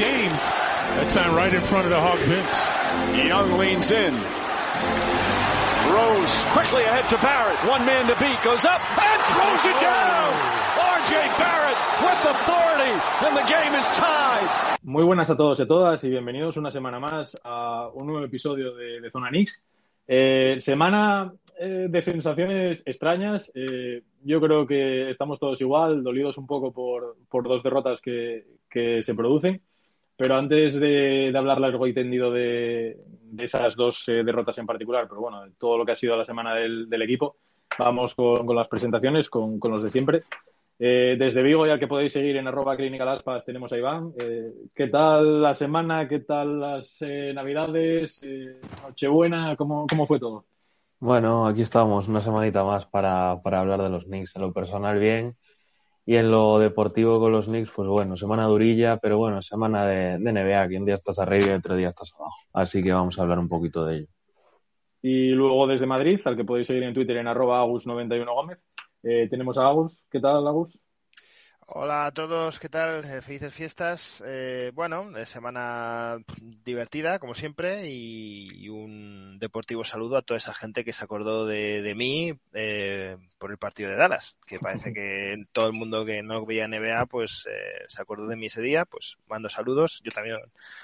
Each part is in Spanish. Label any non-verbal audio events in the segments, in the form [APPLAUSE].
That time right in front of the Hawk bench. Young leans in. Rose quickly ahead to Barrett. One man to beat. Goes up and throws it down. RJ Barrett with authority and the game is tied. Muy buenas a todos y a todas y bienvenidos una semana más a un nuevo episodio de, de Zona Knicks. Eh, semana eh, de sensaciones extrañas. Eh, yo creo que estamos todos igual, dolidos un poco por, por dos derrotas que, que se producen. Pero antes de, de hablar largo y tendido de, esas dos eh, derrotas en particular, pero bueno, todo lo que ha sido la semana del, equipo, vamos con, las presentaciones, con, los de siempre. Eh, desde Vigo, ya que podéis seguir en arroba Clínica Laspas, tenemos a Iván. Eh, ¿Qué tal la semana? ¿Qué tal las eh, Navidades? Nochebuena, ¿cómo, ¿cómo fue todo? Bueno, aquí estamos, una semanita más para, para hablar de los Knicks. En lo personal, bien. Y en lo deportivo con los Knicks, pues bueno, semana durilla, pero bueno, semana de, de NBA, que un día estás arriba y otro día estás abajo. Así que vamos a hablar un poquito de ello. Y luego desde Madrid, al que podéis seguir en Twitter en arroba agus91 Gómez, eh, tenemos a Agus. ¿Qué tal, Agus? Hola a todos, ¿qué tal? Eh, felices fiestas. Eh, bueno, semana divertida, como siempre, y, y, un deportivo saludo a toda esa gente que se acordó de, de mí eh, por el partido de Dallas, que parece que todo el mundo que no veía NBA, pues eh, se acordó de mí ese día, pues mando saludos. Yo también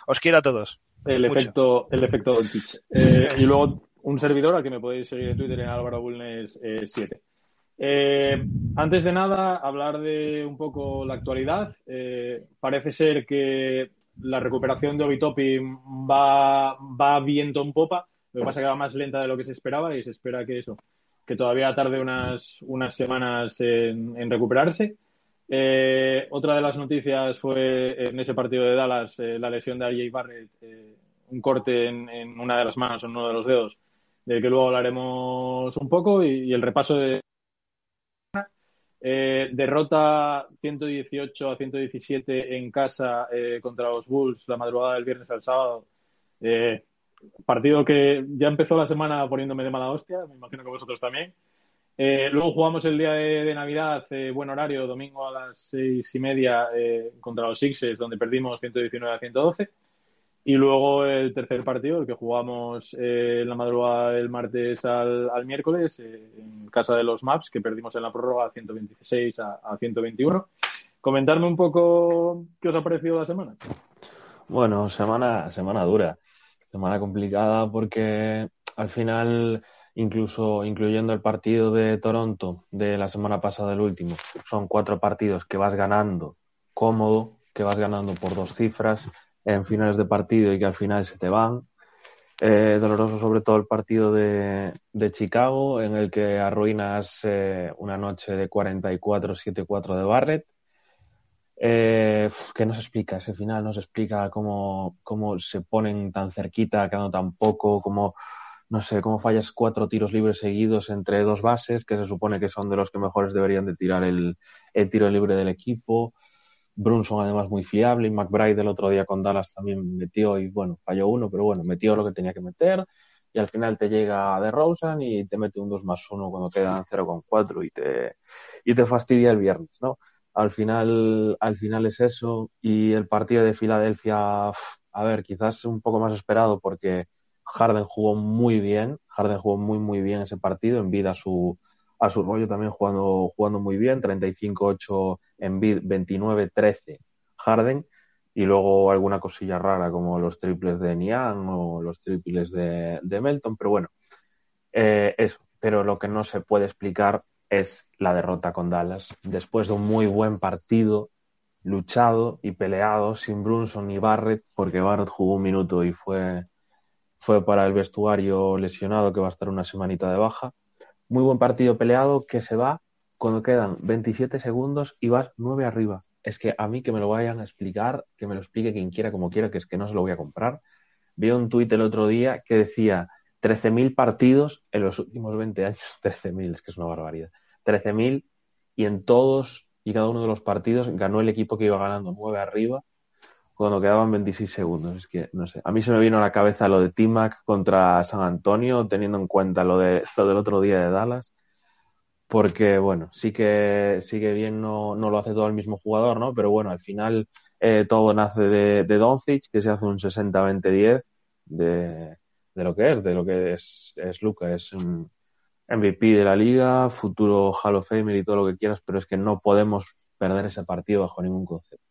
os quiero a todos. El Mucho. efecto, el efecto Doncic. Eh, y luego un servidor al que me podéis seguir en Twitter en Álvaro Bulnes 7. Eh, antes de nada, hablar de un poco la actualidad. Eh, parece ser que la recuperación de Obitopi va, va viento en popa. Lo que pasa es que va más lenta de lo que se esperaba y se espera que eso, que todavía tarde unas, unas semanas en, recuperarse. Eh, otra de las noticias fue en ese partido de Dallas eh, la lesión de RJ Barrett, eh, un corte en, una de las manos, en uno de los dedos, del que luego hablaremos un poco y el repaso de eh, derrota 118 a 117 en casa eh, contra los Bulls la madrugada del viernes al sábado. Eh, partido que ya empezó la semana poniéndome de mala hostia, me imagino que vosotros también. Luego jugamos el día de, Navidad, buen horario, domingo a las seis y media contra los Sixers, donde perdimos 119 a 112. Y luego el tercer partido, el que jugamos eh, en la madrugada del martes al, miércoles, eh, en casa de los Maps, que perdimos en la prórroga 126 a, a 121. Comentarme un poco qué os ha parecido la semana. Bueno, semana, semana dura, semana complicada porque al final, incluso incluyendo el partido de Toronto de la semana pasada, el último, son cuatro partidos que vas ganando cómodo, que vas ganando por dos cifras en finales de partido y que al final se te van. Eh, doloroso sobre todo el partido de, de, Chicago, en el que arruinas eh, una noche de 44-7-4 de Barrett. Eh, que no se explica ese final, no se explica cómo, cómo se ponen tan cerquita, quedando tan poco, cómo, no sé, cómo fallas cuatro tiros libres seguidos entre dos bases, que se supone que son de los que mejores deberían de tirar el, el tiro libre del equipo. Brunson además muy fiable y McBride el otro día con Dallas también metió y bueno, falló uno, pero bueno, metió lo que tenía que meter y al final te llega de Rosen y te mete un 2 más 1 cuando quedan 0,4 y te, y te fastidia el viernes, ¿no? Al final, al final es eso y el partido de Filadelfia, a ver, quizás un poco más esperado porque Harden jugó muy bien, Harden jugó muy muy bien ese partido en vida su, a su rollo también jugando, jugando muy bien, 35-8 en bid, 29-13 Harden, y luego alguna cosilla rara como los triples de Niang o los triples de, de Melton, pero bueno, eh, eso. Pero lo que no se puede explicar es la derrota con Dallas. Después de un muy buen partido, luchado y peleado, sin Brunson ni Barrett, porque Barrett jugó un minuto y fue, fue para el vestuario lesionado que va a estar una semanita de baja muy buen partido peleado que se va cuando quedan 27 segundos y vas 9 arriba es que a mí que me lo vayan a explicar, que me lo explique quien quiera como quiera, que es que no se lo voy a comprar. Vi un tuit el otro día que decía 13.000 partidos en los últimos 20 años, [LAUGHS] 13.000, es que es una barbaridad. 13.000 y en todos y cada uno de los partidos ganó el equipo que iba ganando 9 arriba cuando quedaban 26 segundos. Es que, no sé, a mí se me vino a la cabeza lo de T-Mac contra San Antonio, teniendo en cuenta lo, de, lo del otro día de Dallas, porque, bueno, sí que, sí que bien no, no lo hace todo el mismo jugador, ¿no? Pero bueno, al final eh, todo nace de, de Doncic, que se hace un 60-20-10 de, de lo que es, de lo que es, es Luca, es un MVP de la liga, futuro Hall of Famer y todo lo que quieras, pero es que no podemos perder ese partido bajo ningún concepto.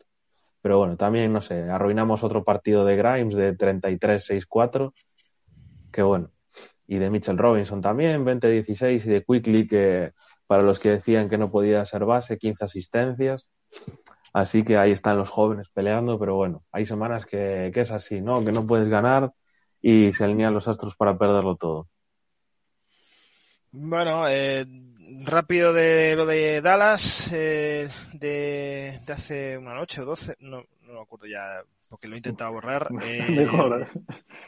Pero bueno, también, no sé, arruinamos otro partido de Grimes de 33-6-4, que bueno, y de Mitchell Robinson también, 20-16, y de Quickly, que para los que decían que no podía ser base, 15 asistencias. Así que ahí están los jóvenes peleando, pero bueno, hay semanas que, que es así, ¿no? Que no puedes ganar y se alinean los astros para perderlo todo. Bueno, eh, rápido de lo de Dallas, eh, de, de, hace una noche o doce, no, no me acuerdo ya, porque lo he intentado borrar. [LAUGHS]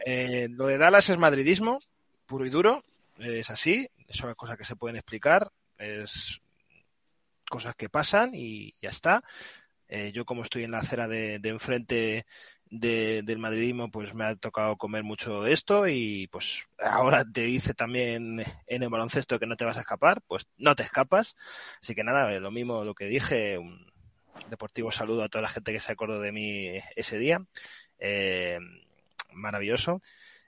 Eh, eh, lo de Dallas es madridismo, puro y duro, es así, son cosas que se pueden explicar, es cosas que pasan y ya está. Eh, yo como estoy en la acera de, de enfrente de, del madridismo, pues me ha tocado comer mucho esto y pues ahora te dice también en el baloncesto que no te vas a escapar, pues no te escapas. Así que nada, lo mismo lo que dije, un deportivo saludo a toda la gente que se acordó de mí ese día. Eh, maravilloso.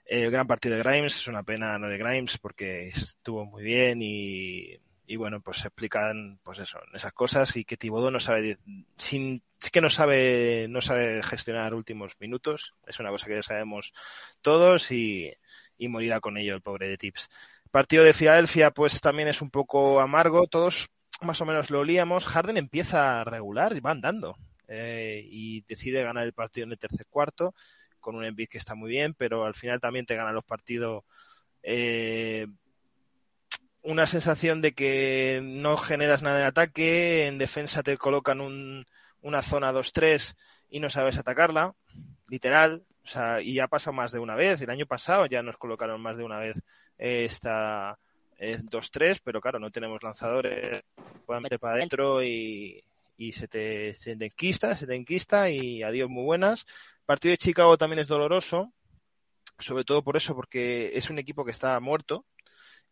El gran partido de Grimes, es una pena no de Grimes porque estuvo muy bien y y bueno, pues se explican pues eso, esas cosas y que Tibodó no sabe sin que no sabe no sabe gestionar últimos minutos, es una cosa que ya sabemos todos y, y morirá con ello el pobre de Tips. partido de Filadelfia pues también es un poco amargo, todos más o menos lo olíamos, Harden empieza a regular y va andando eh, y decide ganar el partido en el tercer cuarto con un Embiid que está muy bien, pero al final también te gana los partidos eh, una sensación de que no generas nada en ataque, en defensa te colocan un, una zona 2-3 y no sabes atacarla, literal, o sea, y ya ha pasado más de una vez, el año pasado ya nos colocaron más de una vez esta eh, 2-3, pero claro, no tenemos lanzadores, pueden meter para adentro y, y se te, se te enquista, se te enquista y adiós muy buenas. Partido de Chicago también es doloroso, sobre todo por eso, porque es un equipo que está muerto,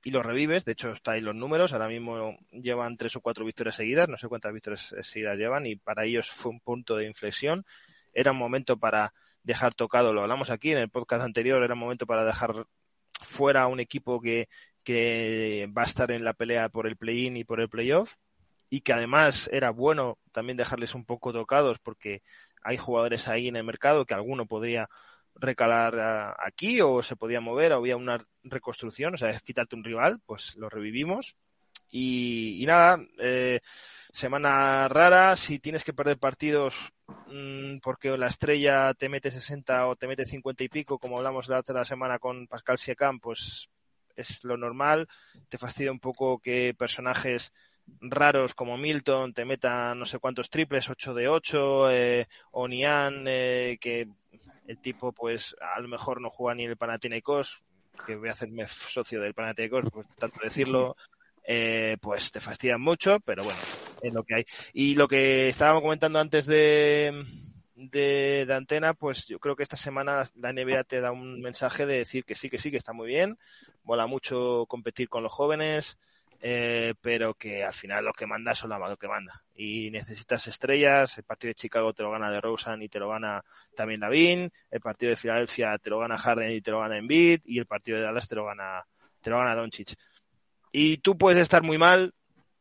y lo revives. De hecho, está ahí los números. Ahora mismo llevan tres o cuatro victorias seguidas. No sé cuántas victorias seguidas llevan y para ellos fue un punto de inflexión. Era un momento para dejar tocado, lo hablamos aquí en el podcast anterior, era un momento para dejar fuera a un equipo que, que va a estar en la pelea por el play-in y por el playoff y que además era bueno también dejarles un poco tocados porque hay jugadores ahí en el mercado que alguno podría recalar aquí o se podía mover, o había una reconstrucción, o sea, es quitarte un rival, pues lo revivimos. Y, nada, eh, semana rara, si tienes que perder partidos mmm, porque la estrella te mete 60 o te mete 50 y pico, como hablamos la otra semana con Pascal Siakam, pues es lo normal. Te fastidia un poco que personajes raros como Milton te metan no sé cuántos triples, 8 de 8, eh, o Nian, eh, que el tipo pues a lo mejor no juega ni el Panathinaikos, que voy a hacerme socio del Panathinaikos, pues tanto decirlo, eh, pues te fastidian mucho, pero bueno, es lo que hay. Y lo que estábamos comentando antes de, de, de, antena, pues yo creo que esta semana la NBA te da un mensaje de decir que sí, que sí, que está muy bien, mola mucho competir con los jóvenes, eh, pero que al final lo que manda es lo que manda. Y necesitas estrellas, el partido de Chicago te lo gana de Rosen y te lo gana también Lavin, el partido de Filadelfia te lo gana Harden y te lo gana Embiid, y el partido de Dallas te lo gana, te lo gana Doncic. Y tú puedes estar muy mal,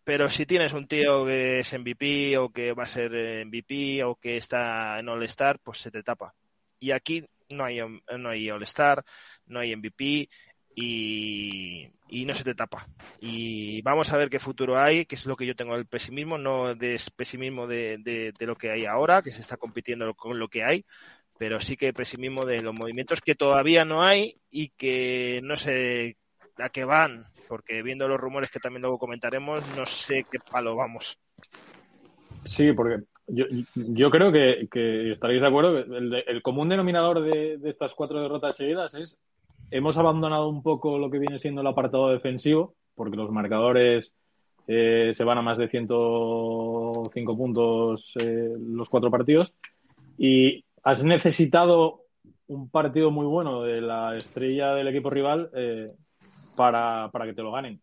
pero si tienes un tío que es MVP o que va a ser MVP o que está en All-Star, pues se te tapa. Y aquí no hay, no hay All-Star, no hay MVP, y, no se te tapa. Y vamos a ver qué futuro hay, que es lo que yo tengo el pesimismo, no de pesimismo de, de, lo que hay ahora, que se está compitiendo con lo que hay, pero sí que pesimismo de los movimientos que todavía no hay y que no sé a qué van, porque viendo los rumores que también luego comentaremos, no sé qué palo vamos. Sí, porque yo, creo que, estaréis de acuerdo. El, el común denominador de, estas cuatro derrotas seguidas es hemos abandonado un poco lo que viene siendo el apartado defensivo, porque los marcadores eh, se van a más de 105 puntos eh, los cuatro partidos. Y has necesitado un partido muy bueno de la estrella del equipo rival eh, para, para, que te lo ganen.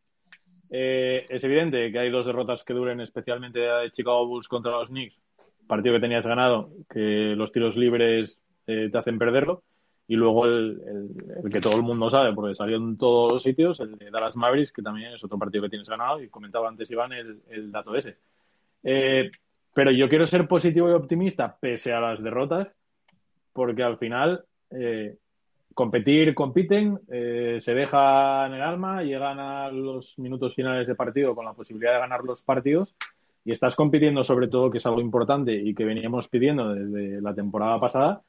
es evidente que hay dos derrotas que duren, especialmente de Chicago Bulls contra los Knicks, partido que tenías ganado, que los tiros libres te hacen perderlo y luego el, que todo el mundo sabe, porque salió en todos los sitios, el de Dallas Mavericks, que también es otro partido que tienes ganado, y comentaba antes Iván el, el dato ese. Eh, pero yo quiero ser positivo y optimista pese a las derrotas, porque al final eh, competir, compiten, eh, se dejan el alma, llegan a los minutos finales de partido con la posibilidad de ganar los partidos y estás compitiendo sobre todo, que es algo importante y que veníamos pidiendo desde la temporada pasada,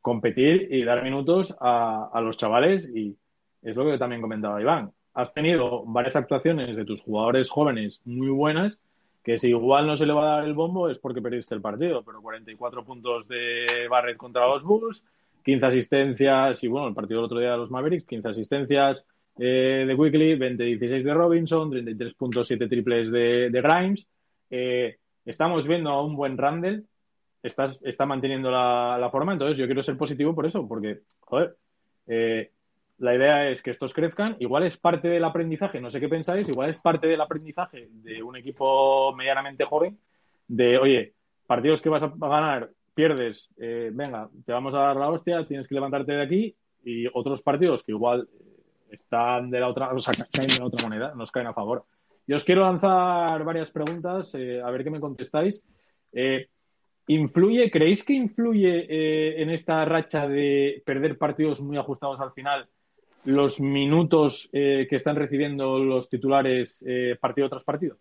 competir y dar minutos a, los chavales y es lo que también comentaba Iván. Has tenido varias actuaciones de tus jugadores jóvenes muy buenas que si igual no se le va a dar el bombo es porque perdiste el partido, pero 44 puntos de Barrett contra los Bulls, 15 asistencias y bueno, el partido del otro día de los Mavericks, 15 asistencias eh, de Quickly, 20-16 de Robinson, 33.7 triples de, Grimes. Eh, estamos viendo a un buen Randall está manteniendo la, forma, entonces yo quiero ser positivo por eso, porque, joder, eh, la idea es que estos crezcan, igual es parte del aprendizaje, no sé qué pensáis, igual es parte del aprendizaje de un equipo medianamente joven, de, oye, partidos que vas a ganar, pierdes, eh, venga, te vamos a dar la hostia, tienes que levantarte de aquí, y otros partidos que igual están de la otra, o sea, caen de la otra moneda, nos caen a favor. Yo os quiero lanzar varias preguntas, eh, a ver qué me contestáis. Eh, ¿Influye, creéis que influye eh, en esta racha de perder partidos muy ajustados al final los minutos eh, que están recibiendo los titulares eh, partido tras partido?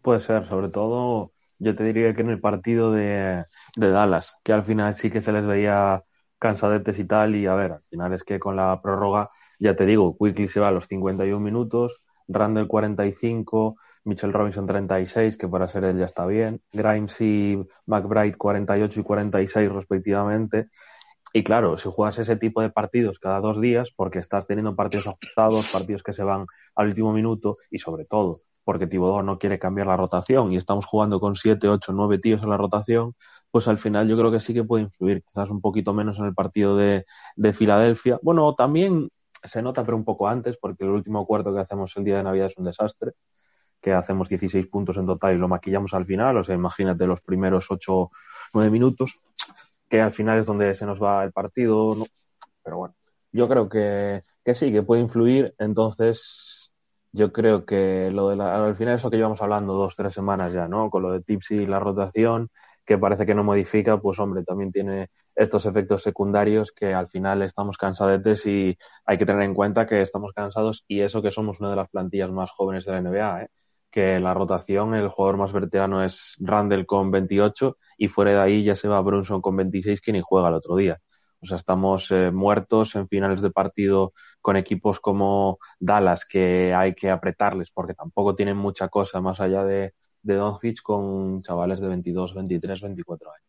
Puede ser, sobre todo yo te diría que en el partido de, de Dallas, que al final sí que se les veía cansadetes y tal, y a ver, al final es que con la prórroga, ya te digo, Quickly se va a los 51 minutos, Randall 45, Mitchell Robinson 36, que para ser él ya está bien, Grimes y McBride 48 y 46 respectivamente. Y claro, si juegas ese tipo de partidos cada dos días, porque estás teniendo partidos ajustados, partidos que se van al último minuto y sobre todo porque Tibodó no quiere cambiar la rotación y estamos jugando con 7, 8, 9 tíos en la rotación, pues al final yo creo que sí que puede influir, quizás un poquito menos en el partido de, de Filadelfia. Bueno, también se nota, pero un poco antes, porque el último cuarto que hacemos el día de Navidad es un desastre, que hacemos 16 puntos en total y lo maquillamos al final, o sea, imagínate los primeros 8, 9 minutos, que al final es donde se nos va el partido, pero bueno, yo creo que, que sí, que puede influir, entonces yo creo que lo de la, al final es lo que llevamos hablando dos, tres semanas ya, ¿no? Con lo de Tipsy y la rotación, que parece que no modifica, pues hombre, también tiene estos efectos secundarios que al final estamos cansadetes y hay que tener en cuenta que estamos cansados y eso que somos una de las plantillas más jóvenes de la NBA, ¿eh? Que la rotación el jugador más veterano es Randall con 28 y fuera de ahí ya se va Brunson con 26 que ni juega el otro día. O sea, estamos eh, muertos en finales de partido con equipos como Dallas que hay que apretarles porque tampoco tienen mucha cosa más allá de, de Doncic con chavales de 22, 23, 24 años.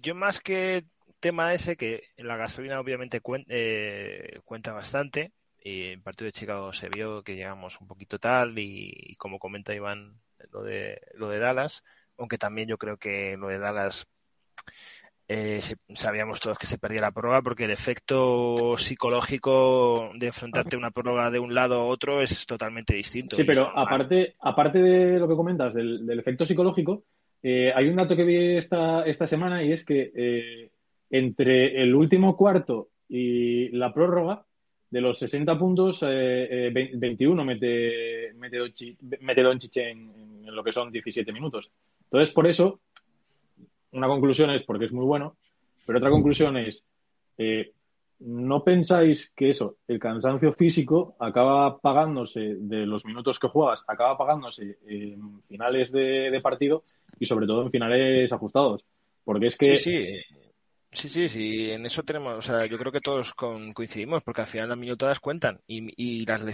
Yo más que tema ese, que la gasolina obviamente eh, cuenta bastante, en el partido de Chicago se vio que llegamos un poquito tal y, como comenta Iván lo de lo de Dallas aunque también yo creo que lo de Dallas eh, sabíamos todos que se perdía la prórroga porque el efecto psicológico de enfrentarte a una prórroga de un lado a otro es totalmente distinto. Sí, pero aparte, aparte de lo que comentas del efecto psicológico, eh, hay un dato que vi esta, esta semana y es que eh, entre el último cuarto y la prórroga, de los 60 puntos, 21 eh, mete, mete, Doncic en, en, lo que son 17 minutos. Entonces, por eso, una conclusión es porque es muy bueno, pero otra conclusión es, ¿no pensáis que eso, el cansancio físico acaba pagándose de los minutos que juegas, acaba pagándose en finales de, partido y sobre todo en finales ajustados? Porque es que... Sí, sí. Sí, sí, en eso tenemos, o sea, yo creo que todos coincidimos, porque al final las minutadas cuentan y, y, las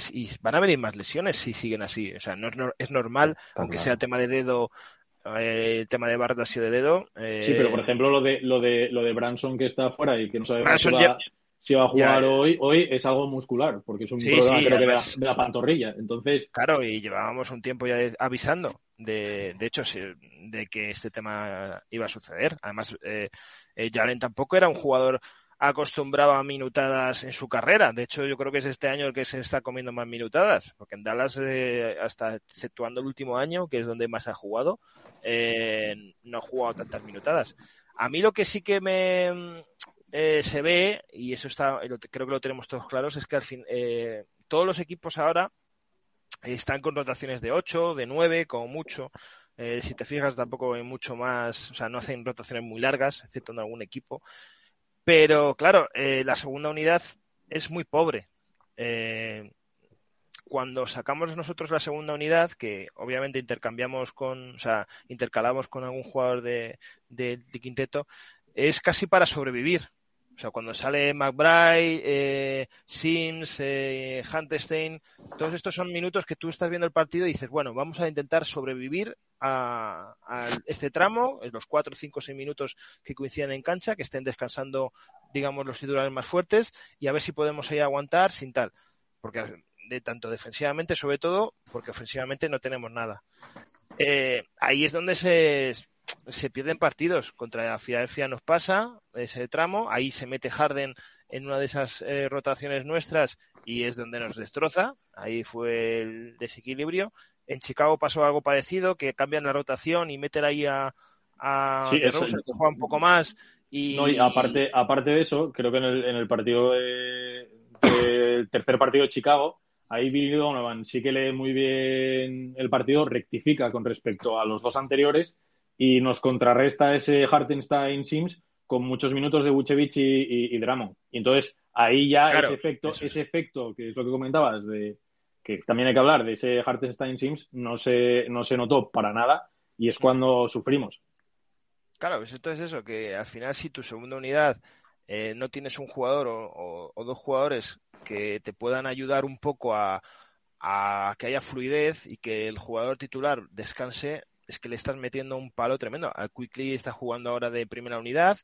van a venir más lesiones si siguen así. O sea, no es, normal, aunque sea tema de dedo, el tema de Barrett ha sido de dedo. Sí, pero por ejemplo lo de lo de lo de Branson que está afuera y que no sabe si va, a jugar hoy, hoy es algo muscular, porque es un problema creo que de, la, pantorrilla. Entonces, claro, y llevábamos un tiempo ya avisando de, de hecho, de que este tema iba a suceder. Además, eh, Jalen tampoco era un jugador acostumbrado a minutadas en su carrera. De hecho, yo creo que es este año el que se está comiendo más minutadas, porque en Dallas, eh, hasta exceptuando el último año, que es donde más ha jugado, eh, no ha jugado tantas minutadas. A mí lo que sí que me eh, se ve, y eso está, creo que lo tenemos todos claros, es que al fin, todos los equipos ahora están con rotaciones de 8, de 9, como mucho. si te fijas, tampoco hay mucho más, o sea, no hacen rotaciones muy largas, excepto en algún equipo. Pero claro, eh, la segunda unidad es muy pobre. Eh, cuando sacamos nosotros la segunda unidad, que obviamente intercambiamos con, o sea, intercalamos con algún jugador de, quinteto, es casi para sobrevivir. O sea, cuando sale McBride, eh, Sims, eh, Huntestein, todos estos son minutos que tú estás viendo el partido y dices, bueno, vamos a intentar sobrevivir a, este tramo, los cuatro, cinco, seis minutos que coinciden en cancha, que estén descansando, digamos, los titulares más fuertes y a ver si podemos ahí aguantar sin tal. Porque de tanto defensivamente, sobre todo, porque ofensivamente no tenemos nada. Eh, ahí es donde se, se pierden partidos. Contra Filadelfia nos pasa ese tramo, ahí se mete Harden en una de esas eh, rotaciones nuestras y es donde nos destroza. Ahí fue el desequilibrio. En Chicago pasó algo parecido, que cambian la rotación y meten ahí a, a que juega un poco más. Y... aparte, aparte de eso, creo que en el, en el partido del tercer partido de Chicago, ahí Billy Donovan sí que lee muy bien el partido, rectifica con respecto a los dos anteriores y nos contrarresta ese Hartenstein Sims con muchos minutos de Vucevic y, y, Dramon. Y entonces ahí ya ese efecto, ese efecto, que es lo que comentabas, de que también hay que hablar de ese Hartenstein Sims, no se, no se notó para nada y es cuando sufrimos. Claro, pues esto es eso, que al final si tu segunda unidad eh, no tienes un jugador o, o, dos jugadores que te puedan ayudar un poco a, a que haya fluidez y que el jugador titular descanse, es que le estás metiendo un palo tremendo. A Quickly está jugando ahora de primera unidad.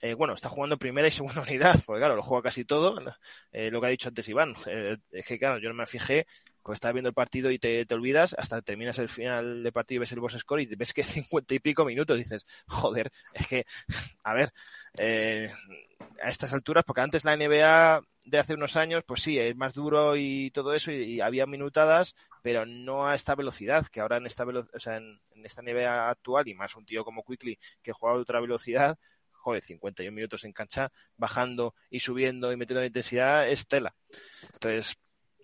Eh, bueno, está jugando primera y [LAUGHS] segunda unidad, porque claro, lo juega casi todo. Eh, lo que ha dicho antes Iván. Eh, es que claro, yo no me fijé, pues estás viendo el partido y te, te, olvidas, hasta terminas el final del partido y ves el boss score y ves que [LAUGHS] cincuenta y pico minutos. dices, joder, es que, a ver, a estas alturas, porque antes la NBA de hace unos años, pues sí, es más duro y todo eso, y, había minutadas, pero no a esta velocidad, que ahora en esta o sea, en, esta NBA actual, y más un tío como Quickly, que juega de otra velocidad, joder, 51 minutos en cancha, bajando y subiendo y metiendo intensidad, es tela. Entonces,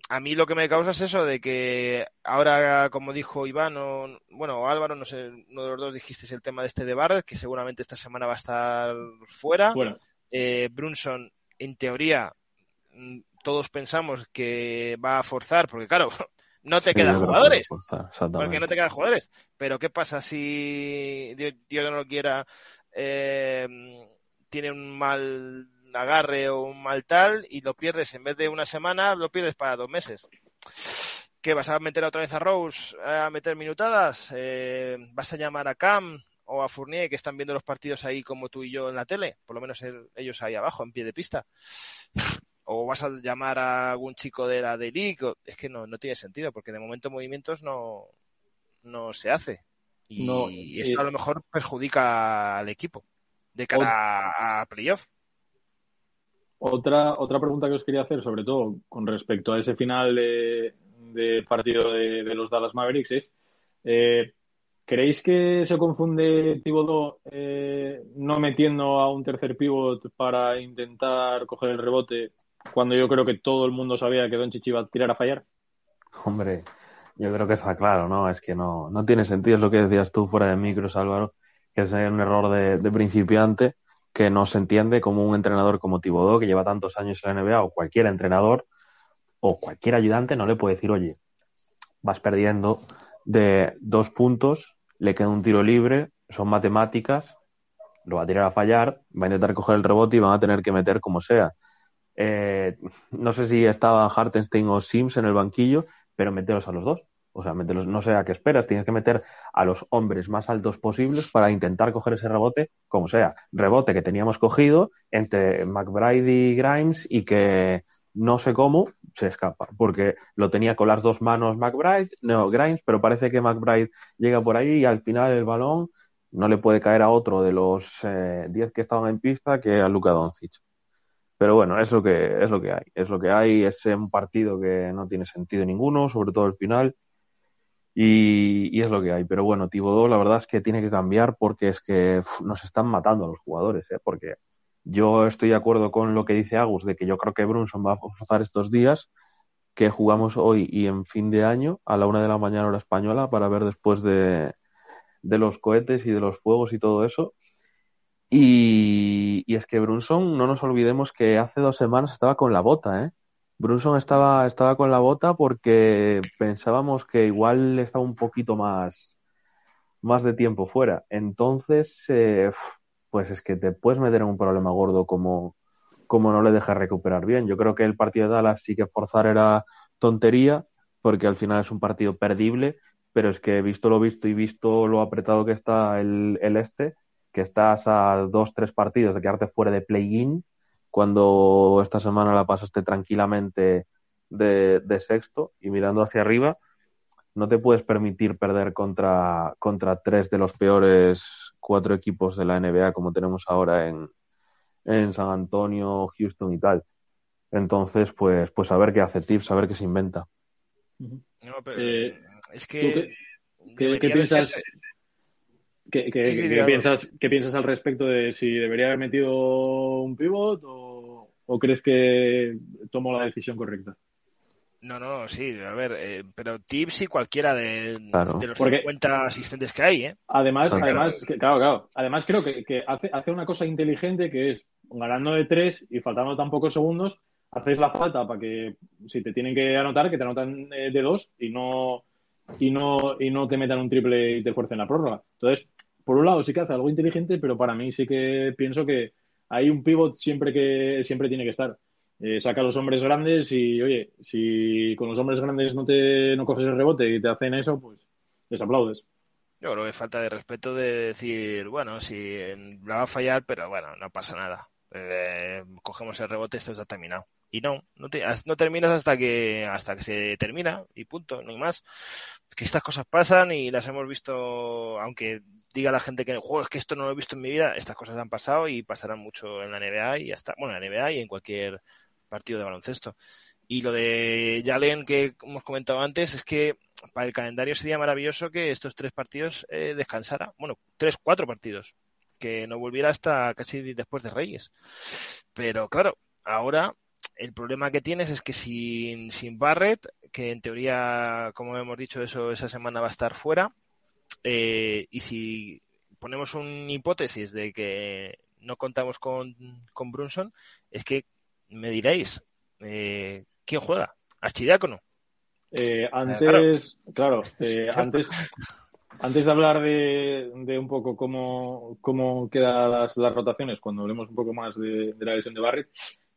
a mí lo que me causa es eso de que ahora, como dijo Iván, o, bueno, Álvaro, no sé, uno de los dos dijisteis el tema de este de Barrett, que seguramente esta semana va a estar fuera. Bueno. Eh, Brunson, en teoría, mm, todos pensamos que va a forzar, porque claro, no te quedan jugadores. porque no te quedan jugadores. Pero ¿qué pasa si Dios, no lo quiera, eh, tiene un mal agarre o un mal tal y lo pierdes en vez de una semana, lo pierdes para dos meses? ¿Qué vas a meter otra vez a Rose a meter minutadas? Eh, ¿Vas a llamar a Cam? o a Fournier que están viendo los partidos ahí como tú y yo en la tele, por lo menos ellos ahí abajo, en pie de pista. O vas a llamar a algún chico de la de League, es que no, no tiene sentido, porque de momento movimientos no, no se hace. Y, esto a lo eh, mejor perjudica al equipo de cara a, playoff. Otra, otra pregunta que os quería hacer, sobre todo con respecto a ese final de, partido de, los Dallas Mavericks, es eh, ¿Creéis que se confunde Thibodeau eh, no metiendo a un tercer pivot para intentar coger el rebote cuando yo creo que todo el mundo sabía que Don iba a tirar a fallar? Hombre, yo creo que está claro, ¿no? Es que no, no tiene sentido, es lo que decías tú fuera de micros, Álvaro, que es un error de, principiante que no se entiende como un entrenador como Thibodeau, que lleva tantos años en la NBA, o cualquier entrenador, o cualquier ayudante, no le puede decir, oye, vas perdiendo de dos puntos, le queda un tiro libre, son matemáticas, lo va a tirar a fallar, va a intentar coger el rebote y van a tener que meter como sea. Eh, no sé si estaba Hartenstein o Sims en el banquillo, pero meteros a los dos. O sea, mételos, no sé a qué esperas, tienes que meter a los hombres más altos posibles para intentar coger ese rebote, como sea. Rebote que teníamos cogido entre McBride y Grimes y que no sé cómo se escapa, porque lo tenía con las dos manos McBride, no Grimes, pero parece que McBride llega por ahí y al final el balón no le puede caer a otro de los 10 eh, que estaban en pista que a Luka Doncic. Pero bueno, es lo que es lo que hay, es lo que hay, es un partido que no tiene sentido ninguno, sobre todo el final. Y, es lo que hay. Pero bueno, Tibodó la verdad es que tiene que cambiar porque es que nos están matando a los jugadores, ¿eh? porque yo estoy de acuerdo con lo que dice Agus, de que yo creo que Brunson va a forzar estos días que jugamos hoy y en fin de año a la una de la mañana hora española para ver después de, de los cohetes y de los fuegos y todo eso. Y, y, es que Brunson, no nos olvidemos que hace dos semanas estaba con la bota, ¿eh? Brunson estaba, estaba con la bota porque pensábamos que igual estaba un poquito más, más de tiempo fuera. Entonces, eh, pues es que te puedes meter en un problema gordo como, como no le dejas recuperar bien. Yo creo que el partido de Dallas sí que forzar era tontería, porque al final es un partido perdible, pero es que visto lo visto y visto lo apretado que está el, el este, que estás a dos, tres partidos de quedarte fuera de play-in, cuando esta semana la pasaste tranquilamente de, de, sexto y mirando hacia arriba, no te puedes permitir perder contra, contra tres de los peores cuatro equipos de la NBA como tenemos ahora en, en San Antonio, Houston y tal. Entonces, pues, pues a ver qué hace Tips, a ver qué se inventa. No, pero eh, es que... ¿Qué, qué piensas? ¿Qué, qué, piensas, ¿Qué piensas al respecto de si debería haber metido un pivot o, o crees que tomó la decisión correcta? No, no, sí, a ver, eh, pero tips y cualquiera de, de los Porque, 50 asistentes que hay, ¿eh? Además, además, que, claro, claro. Además creo que, que, hace, hace una cosa inteligente que es ganando de tres y faltando tan pocos segundos, haces la falta para que si te tienen que anotar, que te anotan eh, de dos y no y no y no te metan un triple y te fuercen la prórroga. Entonces, por un lado sí que hace algo inteligente, pero para mí sí que pienso que hay un pivot siempre que siempre tiene que estar. Eh, saca a los hombres grandes y, oye, si con los hombres grandes no te no coges el rebote y te hacen eso, pues les aplaudes. Yo creo que falta de respeto de decir, bueno, si la va a fallar, pero bueno, no pasa nada. Eh, cogemos el rebote, esto está terminado. Y no, no, te, no terminas hasta que hasta que se termina y punto, no hay más. Que estas cosas pasan y las hemos visto, aunque diga la gente que juego es que esto no lo he visto en mi vida, estas cosas han pasado y pasarán mucho en la NBA y hasta, bueno, en la NBA y en cualquier partido de baloncesto. Y lo de Jalen que hemos comentado antes es que para el calendario sería maravilloso que estos tres partidos eh, descansara. Bueno, tres, cuatro partidos. Que no volviera hasta casi después de Reyes. Pero claro, ahora el problema que tienes es que sin, sin Barrett, que en teoría, como hemos dicho, eso esa semana va a estar fuera, eh, y si ponemos una hipótesis de que no contamos con, con Brunson, es que me diréis, eh, ¿quién juega? ¿Archidiácono? Eh, antes, claro, eh, antes, antes de hablar de, de un poco cómo, cómo quedan las, las, rotaciones, cuando hablemos un poco más de, de la lesión de Barrett,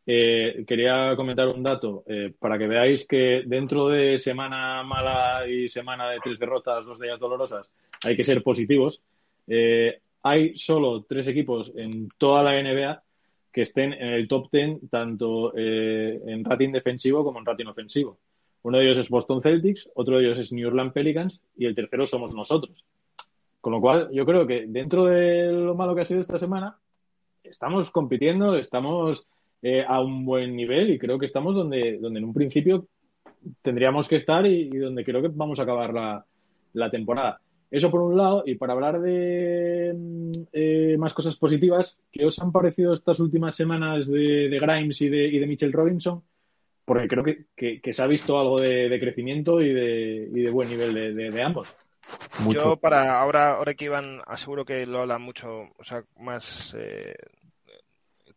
eh, quería comentar un dato eh, para que veáis que dentro de semana mala y semana de tres derrotas, dos de ellas dolorosas, hay que ser positivos. Eh, hay solo tres equipos en toda la NBA que estén en el top ten tanto eh, en rating defensivo como en rating ofensivo. Uno de ellos es Boston Celtics, otro de ellos es New Orleans Pelicans y el tercero somos nosotros. Con lo cual, yo creo que dentro de lo malo que ha sido esta semana, estamos compitiendo, estamos eh, a un buen nivel y creo que estamos donde, donde en un principio tendríamos que estar y, y donde creo que vamos a acabar la, la temporada. Eso por un lado, y para hablar de eh, más cosas positivas, ¿qué os han parecido estas últimas semanas de, de Grimes y de, y de, Mitchell Robinson? Porque creo que, que, que se ha visto algo de, de crecimiento y de, y de, buen nivel de, ambos. Mucho. Yo para ahora, ahora que iban, aseguro que lo hablan mucho, o sea, más, eh,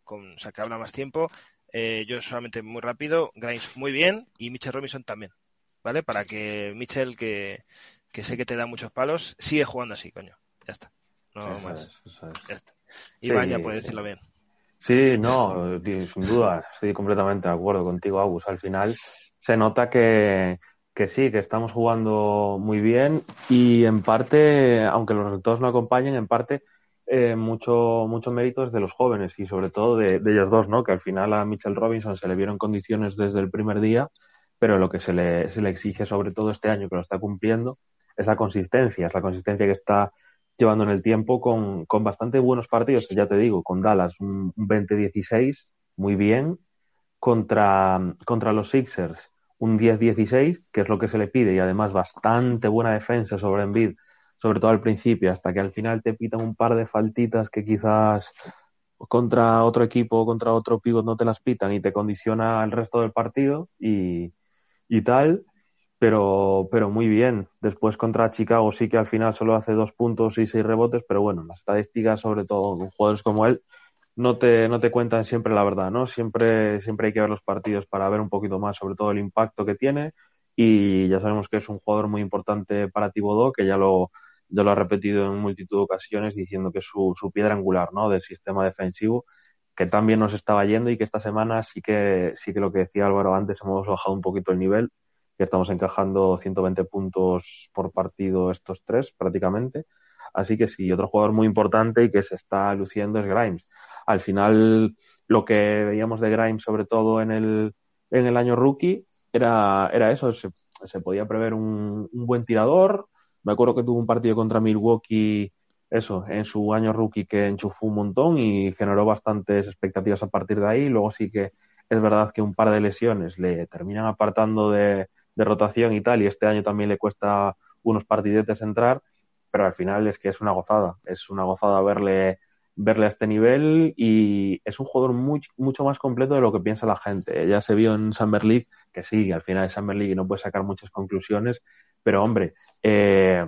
con, o sea, que habla más tiempo. Eh, yo solamente muy rápido, Grimes muy bien y Mitchell Robinson también, ¿vale? Para que Mitchell, que, que sé que te da muchos palos, sigue jugando así, coño. Ya está. No sí, más. Es. Ya está. Iván sí, ya puede decirlo bien. Sí, no, sin duda, estoy completamente de acuerdo contigo, Agus. Al final se nota que, que sí, que estamos jugando muy bien y en parte, aunque los resultados no acompañen, en parte eh, mucho, mucho mérito es de los jóvenes y sobre todo de, ellos dos, ¿no? Que al final a Mitchell Robinson se le vieron condiciones desde el primer día, pero lo que se le, se le exige sobre todo este año que lo está cumpliendo es la consistencia, es la consistencia que está llevando en el tiempo con, con bastante buenos partidos, ya te digo, con Dallas un 20-16, muy bien, contra, contra los Sixers un 10-16, que es lo que se le pide, y además bastante buena defensa sobre Embiid, sobre todo al principio, hasta que al final te pitan un par de faltitas que quizás contra otro equipo o contra otro pivot no te las pitan y te condiciona el resto del partido y, y tal, pero, pero muy bien. Después contra Chicago sí que al final solo hace dos puntos y seis rebotes, pero bueno, las estadísticas, sobre todo con jugadores como él, no te, no te cuentan siempre la verdad, ¿no? Siempre, siempre hay que ver los partidos para ver un poquito más sobre todo el impacto que tiene y ya sabemos que es un jugador muy importante para Tibodó, que ya lo, ya lo ha repetido en multitud de ocasiones diciendo que su, su piedra angular, ¿no? Del sistema defensivo que también nos estaba yendo y que esta semana sí que, sí que lo que decía Álvaro antes, hemos bajado un poquito el nivel, que estamos encajando 120 puntos por partido estos tres prácticamente. Así que sí, otro jugador muy importante y que se está luciendo es Grimes al final lo que veíamos de Grimes, sobre todo en el, en el año rookie, era, era eso, se, se podía prever un, un, buen tirador. Me acuerdo que tuvo un partido contra Milwaukee, eso, en su año rookie que enchufó un montón y generó bastantes expectativas a partir de ahí. Luego sí que es verdad que un par de lesiones le terminan apartando de, de rotación y tal, y este año también le cuesta unos partidetes entrar, pero al final es que es una gozada, es una gozada verle verle a este nivel y es un jugador muy, mucho más completo de lo que piensa la gente. Ya se vio en Summer League, que sí, al final es Summer League no puede sacar muchas conclusiones, pero hombre, eh,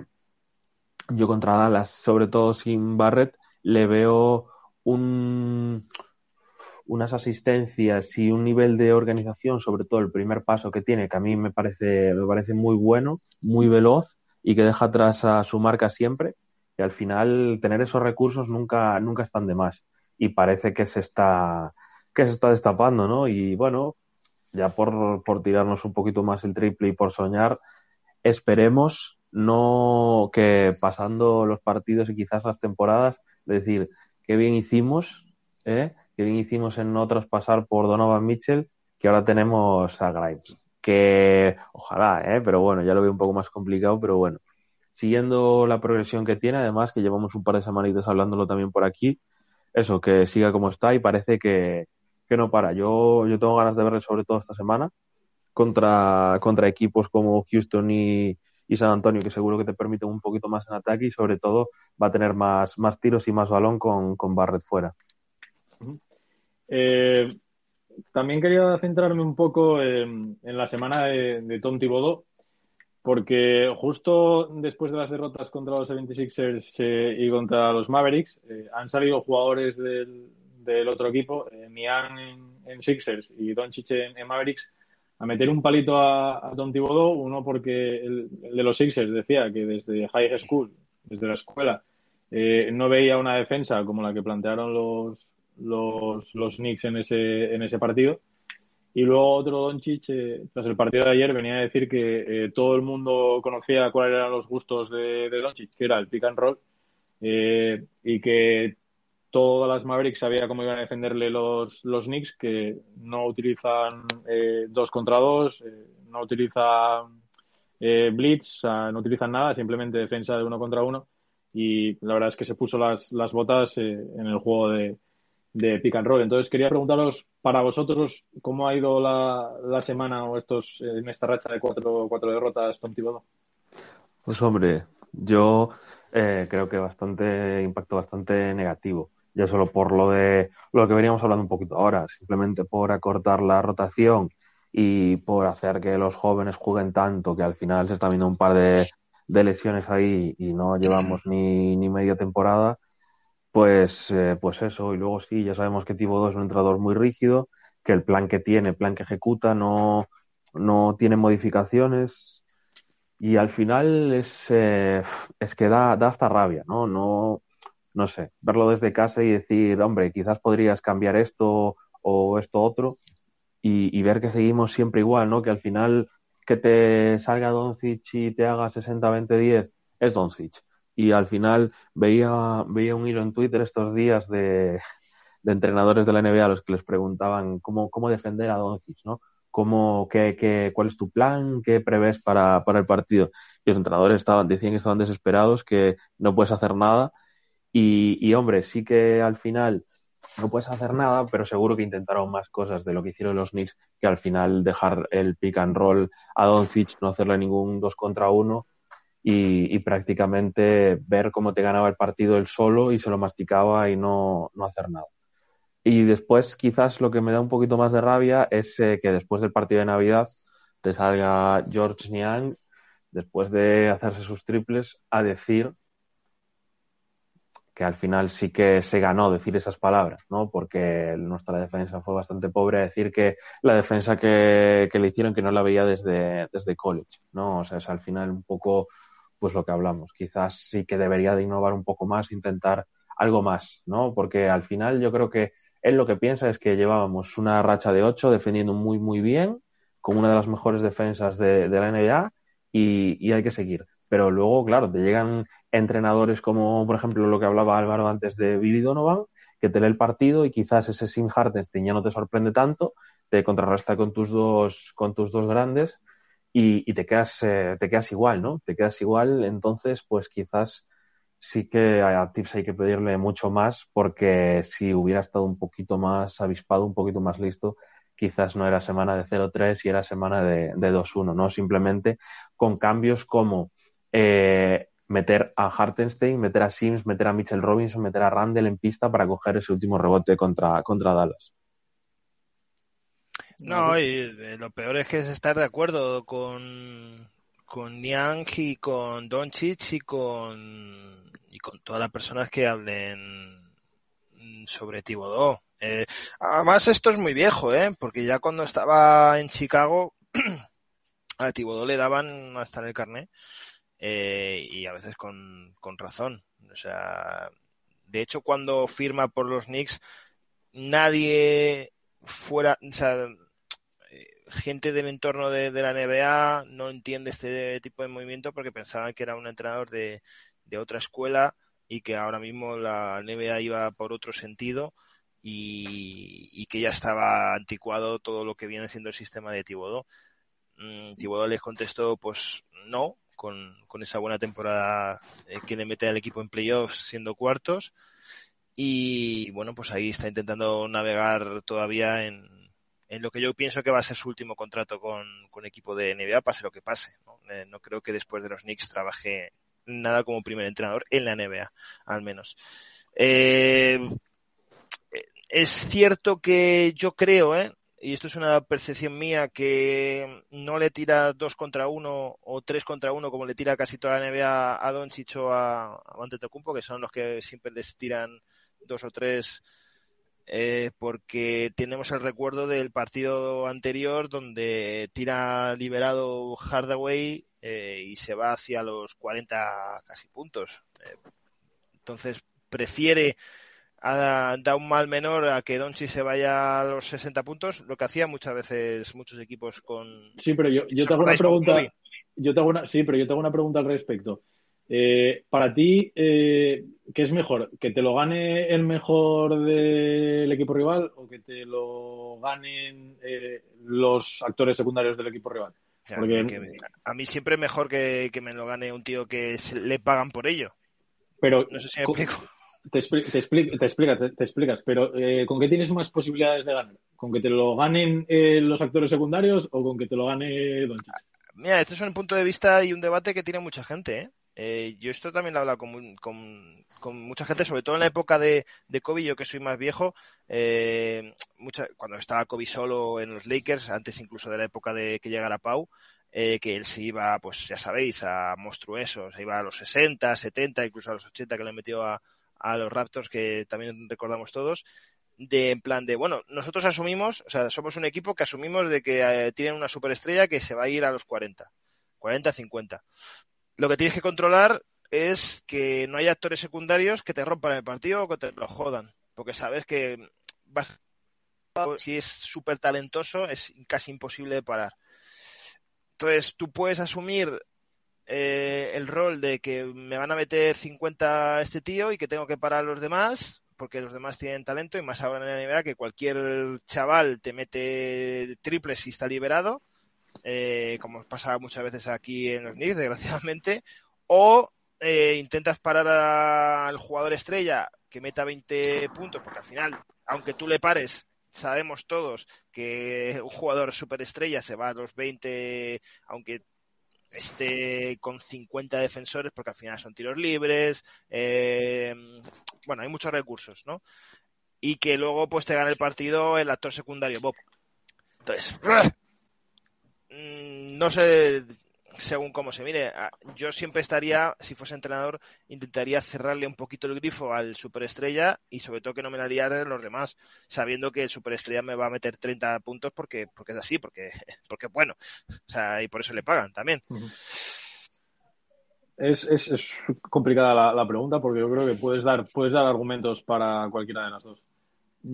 yo contra Dallas, sobre todo sin Barrett, le veo un, unas asistencias y un nivel de organización, sobre todo el primer paso que tiene, que a mí me parece, me parece muy bueno, muy veloz y que deja atrás a su marca siempre y al final tener esos recursos nunca, nunca están de más. Y parece que se está, que se está destapando, ¿no? Y bueno, ya por, por tirarnos un poquito más el triple y por soñar, esperemos no que pasando los partidos y quizás las temporadas, decir, qué bien hicimos, ¿eh? qué bien hicimos en no traspasar por Donovan Mitchell, que ahora tenemos a Grimes. Que ojalá, ¿eh? pero bueno, ya lo veo un poco más complicado, pero bueno, siguiendo la progresión que tiene, además que llevamos un par de semanitas hablándolo también por aquí, eso, que siga como está y parece que, que no para. Yo, yo tengo ganas de verle sobre todo esta semana contra, contra equipos como Houston y, y San Antonio, que seguro que te permiten un poquito más en ataque y sobre todo va a tener más, más tiros y más balón con, con Barrett fuera. Eh, también quería centrarme un poco en, en la semana de, de Tom Thibodeau porque justo después de las derrotas contra los 76ers eh, y contra los Mavericks, eh, han salido jugadores del, del otro equipo, eh, Mian en, en, Sixers y Doncic en, en, Mavericks, a meter un palito a, a Tom Thibodeau, uno porque el, de los Sixers decía que desde high school, desde la escuela, eh, no veía una defensa como la que plantearon los, los, los Knicks en ese, en ese partido. Y luego otro Doncic, eh, tras el partido de ayer, venía a decir que eh, todo el mundo conocía cuáles eran los gustos de, de Doncic, que era el pick and roll, eh, y que todas las Mavericks sabía cómo iban a defenderle los, los Knicks, que no utilizan eh, dos contra dos, eh, no utilizan eh, blitz, no utilizan nada, simplemente defensa de uno contra uno. Y la verdad es que se puso las, las botas en el juego de, de pick and roll. Entonces quería preguntaros para vosotros cómo ha ido la, la semana o estos en esta racha de cuatro, cuatro derrotas, Tom Thibodeau. Pues hombre, yo eh, creo que bastante impacto bastante negativo. Ya solo por lo de lo que veníamos hablando un poquito ahora, simplemente por acortar la rotación y por hacer que los jóvenes jueguen tanto que al final se está viendo un par de, de lesiones ahí y no llevamos ni, ni media temporada pues, eh, pues eso, y luego sí, ya sabemos que Tibo es un entrenador muy rígido, que el plan que tiene, el plan que ejecuta, no, no tiene modificaciones. Y al final es, eh, es que da, da hasta rabia, ¿no? No, no sé, verlo desde casa y decir, hombre, quizás podrías cambiar esto o esto otro, y, ver que seguimos siempre igual, ¿no? Que al final que te salga Doncic y te haga 60-20-10, es Doncic. Y al final veía, veía un hilo en Twitter estos días de, de entrenadores de la NBA a los que les preguntaban cómo, cómo defender a Doncic, ¿no? Cómo, qué, qué, ¿Cuál es tu plan? ¿Qué prevés para, para el partido? Y los entrenadores estaban, decían que estaban desesperados, que no puedes hacer nada. Y, y hombre, sí que al final no puedes hacer nada, pero seguro que intentaron más cosas de lo que hicieron los Knicks, que al final dejar el pick and roll a Doncic, no hacerle ningún dos contra uno y, prácticamente ver cómo te ganaba el partido él solo y se lo masticaba y no, no hacer nada. Y después, quizás lo que me da un poquito más de rabia es eh, que después del partido de Navidad te salga George Niang, después de hacerse sus triples, a decir que al final sí que se ganó decir esas palabras, ¿no? Porque nuestra defensa fue bastante pobre decir que la defensa que, le hicieron que no la veía desde, desde college, ¿no? O sea, es al final un poco pues lo que hablamos. Quizás sí que debería de innovar un poco más, intentar algo más, ¿no? Porque al final yo creo que él lo que piensa es que llevábamos una racha de ocho defendiendo muy, muy bien, con una de las mejores defensas de, de la NBA y, y, hay que seguir. Pero luego, claro, te llegan entrenadores como, por ejemplo, lo que hablaba Álvaro antes de Billy Donovan, que te lee el partido y quizás ese Sim Hartenstein ya no te sorprende tanto, te contrarresta con tus dos, con tus dos grandes y, y te, quedas, eh, te quedas igual, ¿no? Te quedas igual, entonces, pues quizás sí que a Tips hay que pedirle mucho más porque si hubiera estado un poquito más avispado, un poquito más listo, quizás no era semana de 0-3 y era semana de, de 2-1, ¿no? Simplemente con cambios como eh, meter a Hartenstein, meter a Sims, meter a Mitchell Robinson, meter a Randall en pista para coger ese último rebote contra, contra Dallas. No, y lo peor es que es estar de acuerdo con, con Niang y con Doncic y con y con todas las personas que hablen sobre Tibodó. Eh, además, esto es muy viejo, ¿eh? porque ya cuando estaba en Chicago, [CLEARS THROAT] a Tibodó le daban hasta en el carnet eh, y a veces con, con razón. O sea, de hecho, cuando firma por los Knicks, nadie fuera, o sea, gente del entorno de, de, la NBA no entiende este tipo de movimiento porque pensaban que era un entrenador de, de otra escuela y que ahora mismo la NBA iba por otro sentido y, y, que ya estaba anticuado todo lo que viene siendo el sistema de Tibodó. Mm, Tibodó les contestó, pues no, con, con esa buena temporada eh, que le mete al equipo en playoffs siendo cuartos. Y bueno, pues ahí está intentando navegar todavía en, en lo que yo pienso que va a ser su último contrato con, con equipo de NBA, pase lo que pase. ¿no? Eh, no creo que después de los Knicks trabaje nada como primer entrenador en la NBA, al menos. Eh, es cierto que yo creo, ¿eh? Y esto es una percepción mía, que no le tira dos contra uno o tres contra uno como le tira casi toda la NBA a Doncic o a, a Antetokounmpo, que son los que siempre les tiran dos o tres eh, porque tenemos el recuerdo del partido anterior donde tira liberado Hardaway eh, y se va hacia los 40 casi puntos. Eh, entonces prefiere a, da un mal menor a que Donchi se vaya a los 60 puntos, lo que hacía muchas veces muchos equipos con. Sí, pero yo, yo te hago una pregunta. Yo te hago una, sí, pero yo te hago una pregunta al respecto. Eh, para ti, eh, ¿qué es mejor? ¿Que te lo gane el mejor del equipo rival o que te lo ganen eh, los actores secundarios del equipo rival? Porque... A mí siempre es mejor que, que, me lo gane un tío que le pagan por ello. Pero, no sé si me explico. Te, expli te, expli te, explicas, te, explicas, pero eh, ¿con qué tienes más posibilidades de ganar? ¿Con que te lo ganen eh, los actores secundarios o con que te lo gane Doncic? Mira, este es un punto de vista y un debate que tiene mucha gente, ¿eh? Eh, yo esto también lo he hablado con, mucha gente, sobre todo en la época de, de Kobe, yo que soy más viejo, eh, mucha, cuando estaba Kobe solo en los Lakers, antes incluso de la época de que llegara Pau, eh, que él se iba, pues ya sabéis, a monstruosos, se iba a los 60, 70, incluso a los 80 que le metió a, a los Raptors, que también recordamos todos, de en plan de, bueno, nosotros asumimos, o sea, somos un equipo que asumimos de que eh, tienen una superestrella que se va a ir a los 40, 40, 50. Lo que tienes que controlar es que no haya actores secundarios que te rompan el partido o que te lo jodan, porque sabes que vas, si es súper talentoso es casi imposible de parar. Entonces, tú puedes asumir eh, el rol de que me van a meter 50 este tío y que tengo que parar a los demás, porque los demás tienen talento, y más ahora en la NBA que cualquier chaval te mete triples si está liberado, eh, como pasa muchas veces aquí en los Knicks, desgraciadamente, [LAUGHS] o eh, intentas parar al jugador estrella que meta 20 puntos, porque al final, aunque tú le pares, sabemos todos que un jugador superestrella se va a los 20, aunque esté con 50 defensores, porque al final son tiros libres, eh, bueno, hay muchos recursos, ¿no? Y que luego pues te gane el partido el actor secundario, Bob. Entonces, mm, no sé según cómo se mire. Ah, yo siempre estaría, si fuese entrenador, intentaría cerrarle un poquito el grifo al superestrella y sobre todo que no me la liara los demás, sabiendo que el superestrella me va a meter 30 puntos porque, porque es así, porque, [LAUGHS] porque bueno. O sea, y por eso le pagan también. Es, es, es complicada la, la, pregunta porque yo creo que puedes dar, puedes dar argumentos para cualquiera de las dos.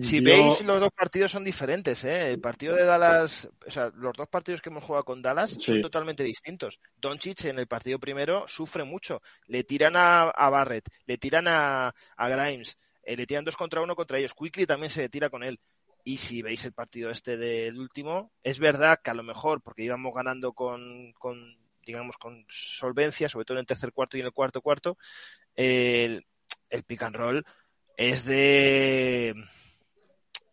Si veis, los dos partidos son diferentes, ¿eh? El partido de Dallas, o sea, los dos partidos que hemos jugado con Dallas son totalmente distintos. Doncic en el partido primero sufre mucho. Le tiran a, Barrett, le tiran a, Grimes, eh, le tiran dos contra uno contra ellos. Quickly también se tira con él. Y si veis el partido este del último, es verdad que a lo mejor, porque íbamos ganando con, con digamos, con solvencia, sobre todo en el tercer cuarto y en el cuarto cuarto, el, el pick and roll es de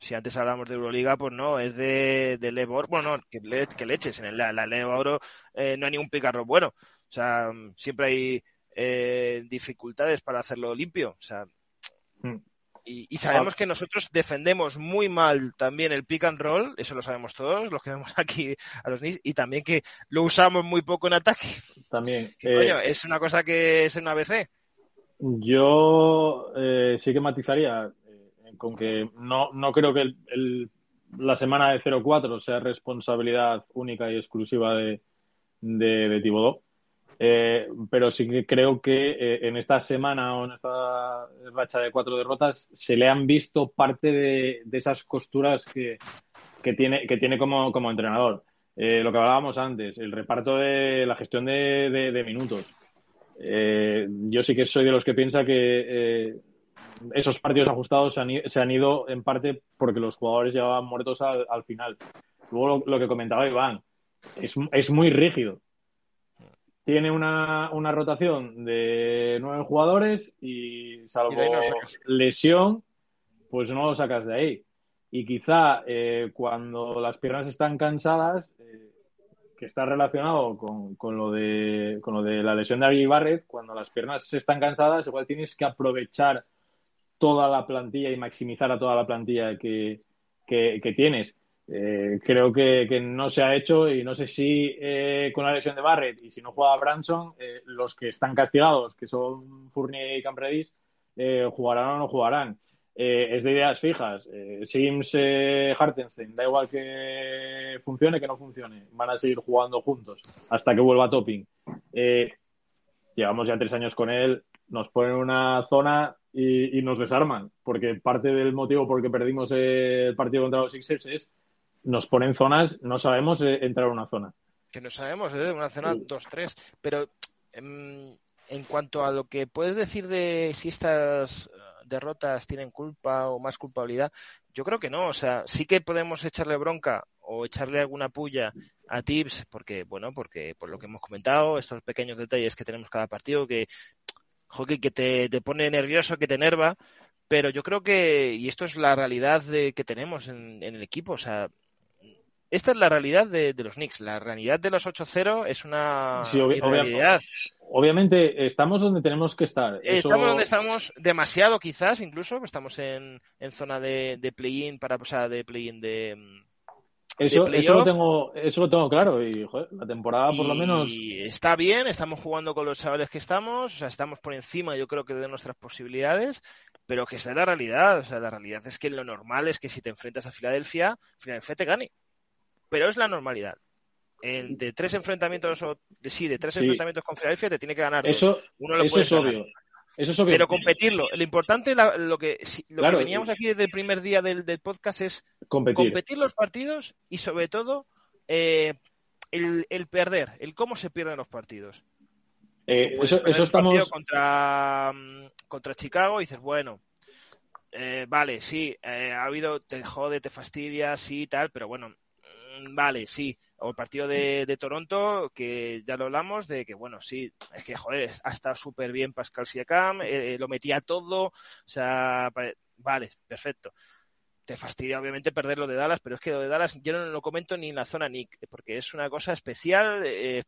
si antes hablamos de Euroliga, pues no, es de, de Lebor, bueno, que, le, que leches, en la, la Lebor eh, no hay ningún picarro bueno, o sea, siempre hay eh, dificultades para hacerlo limpio, o sea, hmm. y, sabemos que nosotros defendemos muy mal también el pick and roll, eso lo sabemos todos, los que vemos [LAUGHS] aquí a los Knicks, y también que lo usamos muy poco en ataque. También. Eh, es una cosa que es en ABC. Yo sí que matizaría con que no, no creo que el, la semana de 0-4 sea responsabilidad única y exclusiva de, de, Tibodó. Eh, pero sí que creo que eh, en esta semana o en esta racha de cuatro derrotas se le han visto parte de, esas costuras que, que, tiene, que tiene como, como entrenador. Eh, lo que hablábamos antes, el reparto de la gestión de minutos. yo sí que soy de los que piensa que esos partidos ajustados se han, ido en parte porque los jugadores llevaban muertos al, final. Luego lo, que comentaba Iván, es, es muy rígido. Tiene una, una, rotación de nueve jugadores y salvo lesión, pues no lo sacas de ahí. Y quizá eh, cuando las piernas están cansadas, eh, que está relacionado con, con, lo de, con lo de la lesión de Ari Barrett, cuando las piernas están cansadas, igual tienes que aprovechar toda la plantilla y maximizar a toda la plantilla que, que, tienes. Eh, creo que, que, no se ha hecho y no sé si eh, con la lesión de Barrett y si no juega Branson, eh, los que están castigados, que son Fournier y Campredis, jugarán o no jugarán. es de ideas fijas. Sims, Hartenstein, da igual que funcione, que no funcione. Van a seguir jugando juntos hasta que vuelva Topping. llevamos ya tres años con él. Nos ponen una zona y, nos desarman, porque parte del motivo por el que perdimos el partido contra los Sixers es nos ponen zonas, no sabemos eh, entrar a una zona. Que no sabemos, ¿eh? una zona 2-3, pero em, en, cuanto a lo que puedes decir de si estas eh, derrotas tienen culpa o más culpabilidad, yo creo que no, o sea, sí que podemos echarle bronca o echarle alguna puya a Tips, porque, bueno, porque por lo que hemos comentado, estos pequeños detalles que tenemos cada partido, que hockey que te, te pone nervioso, que te enerva, pero yo creo que, y esto es la realidad de, que tenemos en, en el equipo, o sea, esta es la realidad de, de, los Knicks. La realidad de los 8-0 es una sí, realidad. Obviamente estamos donde tenemos que estar. Estamos donde estamos demasiado quizás, incluso. Estamos en, en zona de, de play-in para, o sea, de play-in de, eso, eso, lo tengo, eso lo tengo claro y la temporada por lo menos... Está bien, estamos jugando con los chavales que estamos, o sea, estamos por encima yo creo que de nuestras posibilidades, pero que es la realidad, o sea, la realidad es que lo normal es que si te enfrentas a Filadelfia, Filadelfia te gane, pero es la normalidad. En, de tres enfrentamientos, o, sí, de tres enfrentamientos con Filadelfia te tiene que ganar. Eso, Uno lo eso es obvio. Pero competirlo. Lo importante, lo que, lo que veníamos aquí desde el primer día del, podcast es competir. los partidos y sobre todo eh, el, el, perder, el cómo se pierden los partidos. Eh, eso, eso estamos. Contra, mm, contra Chicago y dices, bueno, eh, vale, sí, ha habido, te jode, te fastidia, sí, tal, pero bueno, vale, sí. O el partido de, de, Toronto, que ya lo hablamos, de que, bueno, sí, es que, joder, ha estado súper bien Pascal Siakam, eh, lo metía todo, o sea, vale, perfecto te fastidia obviamente perder lo de Dallas, pero es que lo de Dallas yo no lo comento ni en la zona Nick, porque es una cosa especial, eh,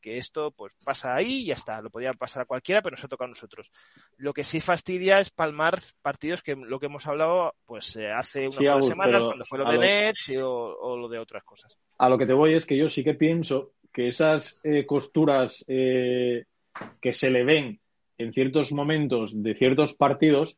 que esto pues pasa ahí y ya está, lo podía pasar a cualquiera, pero nos ha tocado a nosotros. Lo que sí fastidia es palmar partidos que lo que hemos hablado pues eh, hace unas semanas, cuando fue lo de Nets o, lo de otras cosas. A lo que te voy es que yo sí que pienso que esas eh, costuras que se le ven en ciertos momentos de ciertos partidos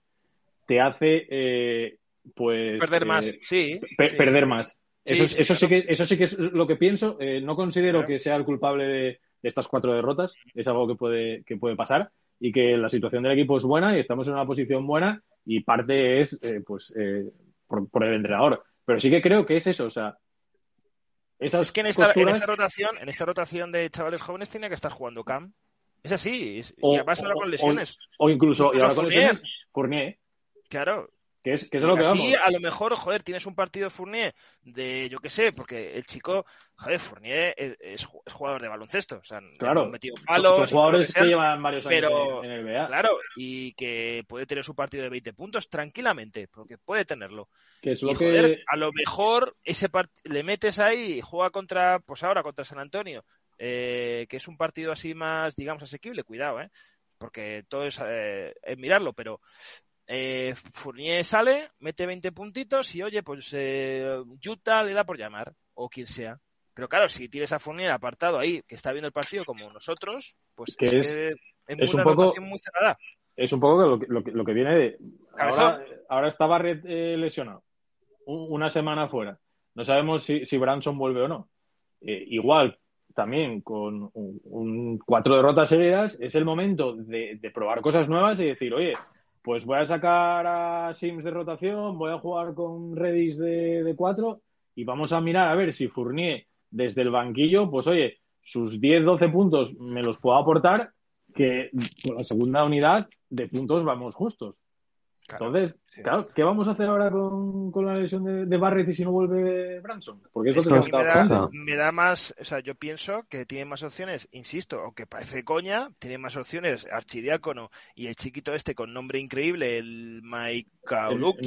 te hace pues perder más, eh, sí, perder más. Eso, eso, sí que, eso sí que es lo que pienso. Eh, no considero que sea el culpable de, estas cuatro derrotas. Es algo que puede, que puede pasar y que la situación del equipo es buena y estamos en una posición buena y parte es eh, pues por, el entrenador. Pero sí que creo que es eso, o sea. es que en esta, en esta rotación, en esta rotación de chavales jóvenes tiene que estar jugando Cam. Es así. y además ahora con lesiones. O, incluso, y ahora con lesiones, Fournier. Claro, que es, que es lo que Así, a lo mejor, joder, tienes un partido Fournier de, yo qué sé, porque el chico, joder, Fournier es, jugador de baloncesto. O sea, claro. metido palos. Son jugadores que, llevan varios años en, el NBA. Claro, y que puede tener su partido de 20 puntos tranquilamente, porque puede tenerlo. Que es lo que... a lo mejor ese le metes ahí y juega contra, pues ahora contra San Antonio, eh, que es un partido así más, digamos, asequible, cuidado, ¿eh? porque todo es, eh, es mirarlo, pero eh, Fournier sale, mete 20 puntitos y oye, pues eh, Utah le da por llamar, o quien sea. Pero claro, si tienes a Fournier apartado ahí, que está viendo el partido como nosotros, pues que es, es, un poco, muy cerrada. Es un poco lo que, lo que, lo que viene de... Ahora, ahora, está Barrett eh, lesionado, una semana fuera. No sabemos si, si Branson vuelve o no. Eh, igual, también con un, cuatro derrotas seguidas, es el momento de, de probar cosas nuevas y decir, oye, pues voy a sacar a Sims de rotación, voy a jugar con Redis de, cuatro y vamos a mirar a ver si Fournier desde el banquillo, pues oye, sus 10-12 puntos me los puedo aportar, que con la segunda unidad de puntos vamos justos. Entonces, claro, ¿qué vamos a hacer ahora con, la lesión de, de, Barrett y si no vuelve Branson? Porque es, que me, da, me da más, o sea, yo pienso que tiene más opciones, insisto, aunque parece coña, tiene más opciones Archidiácono y el chiquito este con nombre increíble, el Maikauluk.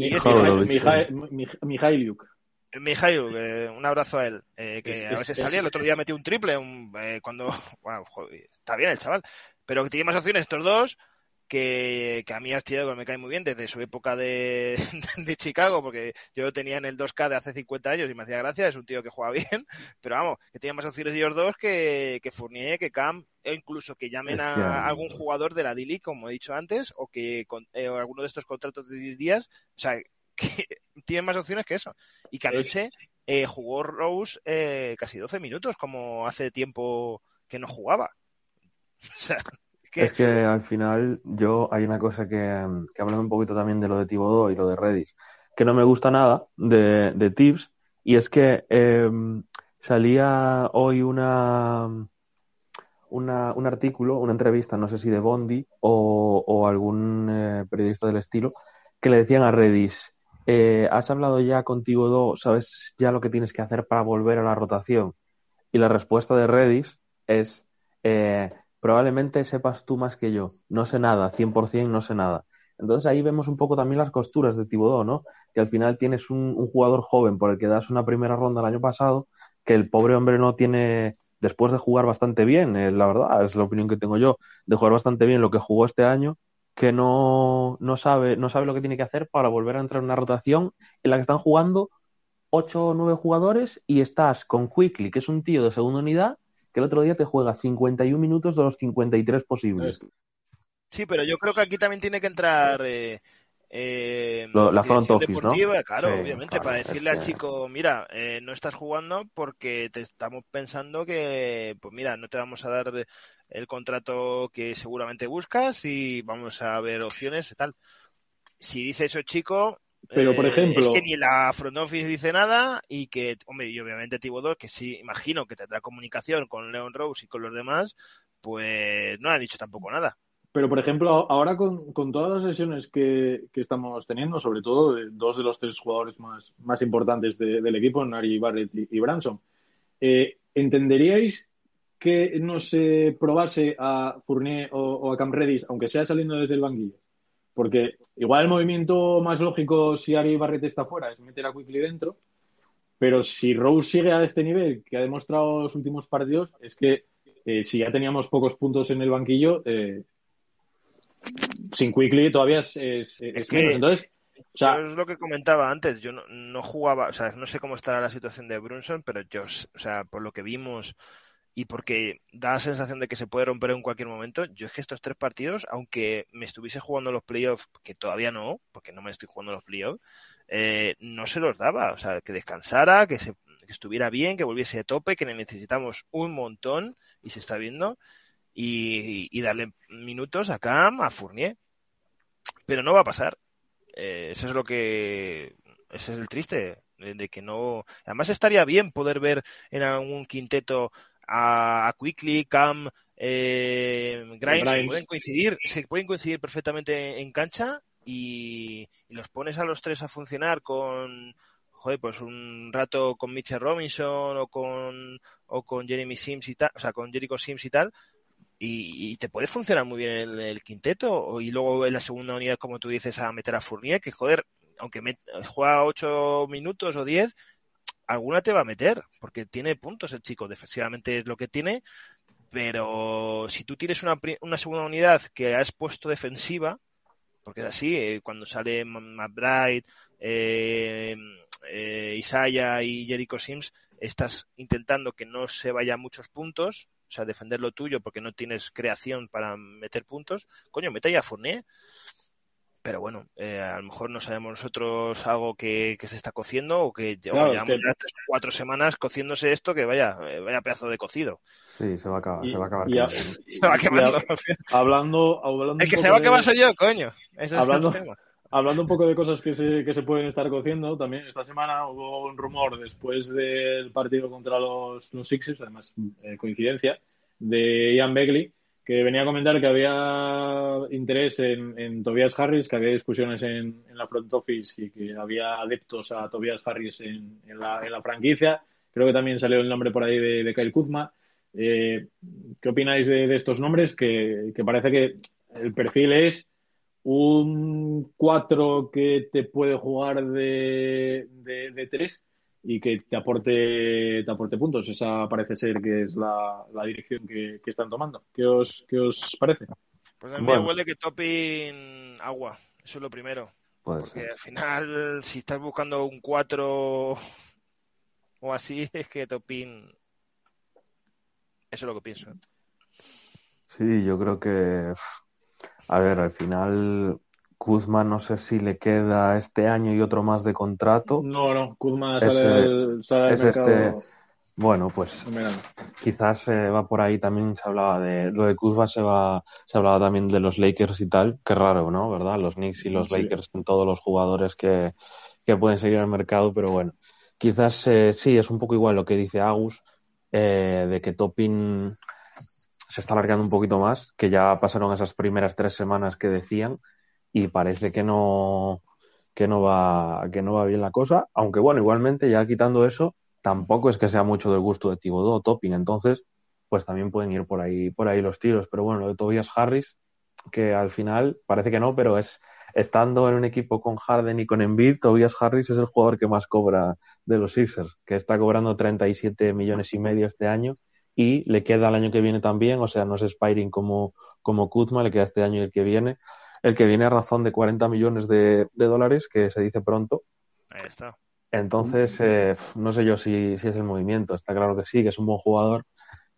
Mijailuk. Mijailuk, eh, un abrazo a él, eh, que a veces salía, el otro día metió un triple eh, cuando, [LAUGHS] wow, está bien el chaval, pero que tiene más opciones estos dos, que, que a mí Archidiácono me cae muy bien desde su época de, [LAUGHS] de, Chicago, porque yo lo tenía en el 2K de hace 50 años y me hacía gracia, es un tío que juega bien, [LAUGHS] pero vamos, que tiene más opciones ellos dos que, que Fournier, que Cam, o incluso que llamen a algún jugador de la D-League, como he dicho antes, o que con, eh, o alguno de estos contratos de 10 días, o sea, [LAUGHS] que tienen más opciones que eso. Y que anoche eh, jugó Rose eh, casi 12 minutos, como hace tiempo que no jugaba. O sea, es que al final yo hay una cosa que, que hablando un poquito también de lo de Tibodó y lo de Redis, que no me gusta nada de, de Tips, y es que em, salía hoy una, un artículo, una entrevista, no sé si de Bondi o, algún eh, periodista del estilo, que le decían a Redis, eh, ¿has hablado ya contigo Do? ¿Sabes ya lo que tienes que hacer para volver a la rotación? Y la respuesta de Redis es, eh, probablemente sepas tú más que yo. No sé nada, 100% no sé nada. Entonces ahí vemos un poco también las costuras de Tibodó, ¿no? Que al final tienes un, jugador joven por el que das una primera ronda el año pasado, que el pobre hombre no tiene, después de jugar bastante bien, eh, la verdad, es la opinión que tengo yo, de jugar bastante bien lo que jugó este año, que no, no, sabe, no sabe lo que tiene que hacer para volver a entrar en una rotación en la que están jugando 8 o 9 jugadores y estás con Quickly, que es un tío de segunda unidad, que el otro día te juega 51 minutos de los 53 posibles. Sí, pero yo creo que aquí también tiene que entrar eh, eh, la front office, deportiva, claro, obviamente, para decirle al chico, mira, eh, no estás jugando porque te estamos pensando que, pues mira, no te vamos a dar el contrato que seguramente buscas y vamos a ver opciones y tal. Si dice eso chico, Pero, por Eh, ejemplo- es que ni la front office dice nada y que, hombre, y obviamente Thibodeau, que sí, imagino que tendrá comunicación con Leon Rose y con los demás, pues no ha dicho tampoco nada. Pero, por ejemplo, ahora con, con todas las lesiones que, que estamos teniendo, sobre todo de dos de los tres jugadores más, más importantes de- del equipo, Nari Barrett y, y Branson, eh, ¿entenderíais que no se probase a Fournier o, o a Cam Redis, aunque sea saliendo desde el banquillo? Porque igual el movimiento más lógico si Ari Barrett está fuera es meter a Quickly dentro, pero si Rose sigue a este nivel que ha demostrado los últimos partidos, es que eh, si ya teníamos pocos puntos en el banquillo, eh, sin Quickly todavía es, es- es que- menos. Entonces, o sea, Yo es lo que comentaba antes, yo no, no jugaba, o sea, no sé cómo estará la situación de Brunson, pero yo, o sea, por lo que vimos y porque da la sensación de que se puede romper en cualquier momento, yo es que estos tres partidos, aunque me estuviese jugando los playoffs, que todavía no, porque no me estoy jugando los playoffs, eh, no se los daba, o sea, que descansara, que, se, que estuviera bien, que volviese de tope, que necesitamos un montón, y se está viendo, y, y darle minutos a Cam, a Fournier. Pero no va a pasar. Eh, eso es lo que. Ese es el triste. De que no. Además, estaría bien poder ver en algún quinteto a, Quickly, Cam, eh, Grimes, que pueden coincidir, se pueden coincidir perfectamente en cancha y, y los pones a los tres a funcionar con. Joder, pues un rato con Mitchell Robinson o con, o con Jeremy Sims y tal, o sea, con Jericho Sims y tal, y, y te puede funcionar muy bien el, el quinteto y luego en la segunda unidad como tú dices a meter a Fournier que joder aunque met- juega ocho minutos o diez alguna te va a meter porque tiene puntos el chico defensivamente es lo que tiene pero si tú tienes una, una segunda unidad que has puesto defensiva porque es así eh, cuando sale McBride eh, eh, Isaiah y Jericho Sims estás intentando que no se vaya muchos puntos o sea, defender lo tuyo porque no tienes creación para meter puntos, coño, mete ahí a Fournier. Pero bueno, eh, a lo mejor no sabemos nosotros algo que, que se está cociendo o que llevamos Claro, llevamos que- ya tres o cuatro semanas cociéndose esto que vaya, eh, vaya pedazo de cocido. Sí, se va a acabar, y- se va a acabar. y. [LAUGHS] Se va y a- quemando. final. hablando, hablando El que se va a de- quemar soy yo, coño. Ese es Hablando- el tema. Hablando un poco de cosas que se, que se pueden estar cociendo, también esta semana hubo un rumor después del partido contra los, los Sixers, además eh, coincidencia, de Ian Begley, que venía a comentar que había interés en, en Tobias Harris, que había discusiones en, la front office y que había adeptos a Tobias Harris en, la, franquicia. Creo que también salió el nombre por ahí de, Kyle Kuzma. Eh, ¿Qué opináis de, estos nombres? Que, parece que el perfil es un 4 que te puede jugar de, de 3 y que te aporte, te aporte puntos. Esa parece ser que es la, la dirección que, que están tomando. ¿Qué os, qué os parece? Pues a mí Bueno. me huele que topping agua. Eso es lo primero. Puede Porque ser. al final, si estás buscando un 4 o así, [LAUGHS] es que topping. Eso es lo que pienso. Sí, yo creo que, a ver, al final Kuzma no sé si le queda este año y otro más de contrato. No, no, Kuzma Es, sale, al, sale al es mercado este- Bueno, pues quizás eh, va por ahí también se hablaba de lo de Kuzma se va se hablaba también de los Lakers y tal, qué raro, ¿no? ¿Verdad? Los Knicks y los Sí. Lakers con todos los jugadores que, que pueden seguir al mercado, pero bueno, quizás eh, sí, es un poco igual lo que dice Agus, eh, de que Topping se está alargando un poquito más, que ya pasaron esas primeras tres semanas que decían y parece que no que no va que no va bien la cosa, aunque bueno, igualmente ya quitando eso, tampoco es que sea mucho del gusto de Thibodeau o Topping, entonces pues también pueden ir por ahí por ahí los tiros, pero bueno, lo de Tobias Harris que al final parece que no, pero es estando en un equipo con Harden y con Embiid, Tobias Harris es el jugador que más cobra de los Sixers, que está cobrando 37 millones y medio este año y le queda el año que viene también, o sea, no es expiring como, como Kuzma, le queda este año y el que viene. El que viene a razón de 40 millones de, de dólares, que se dice pronto. Ahí está. Entonces, eh, no sé yo si, si es el movimiento. Está claro que sí, que es un buen jugador,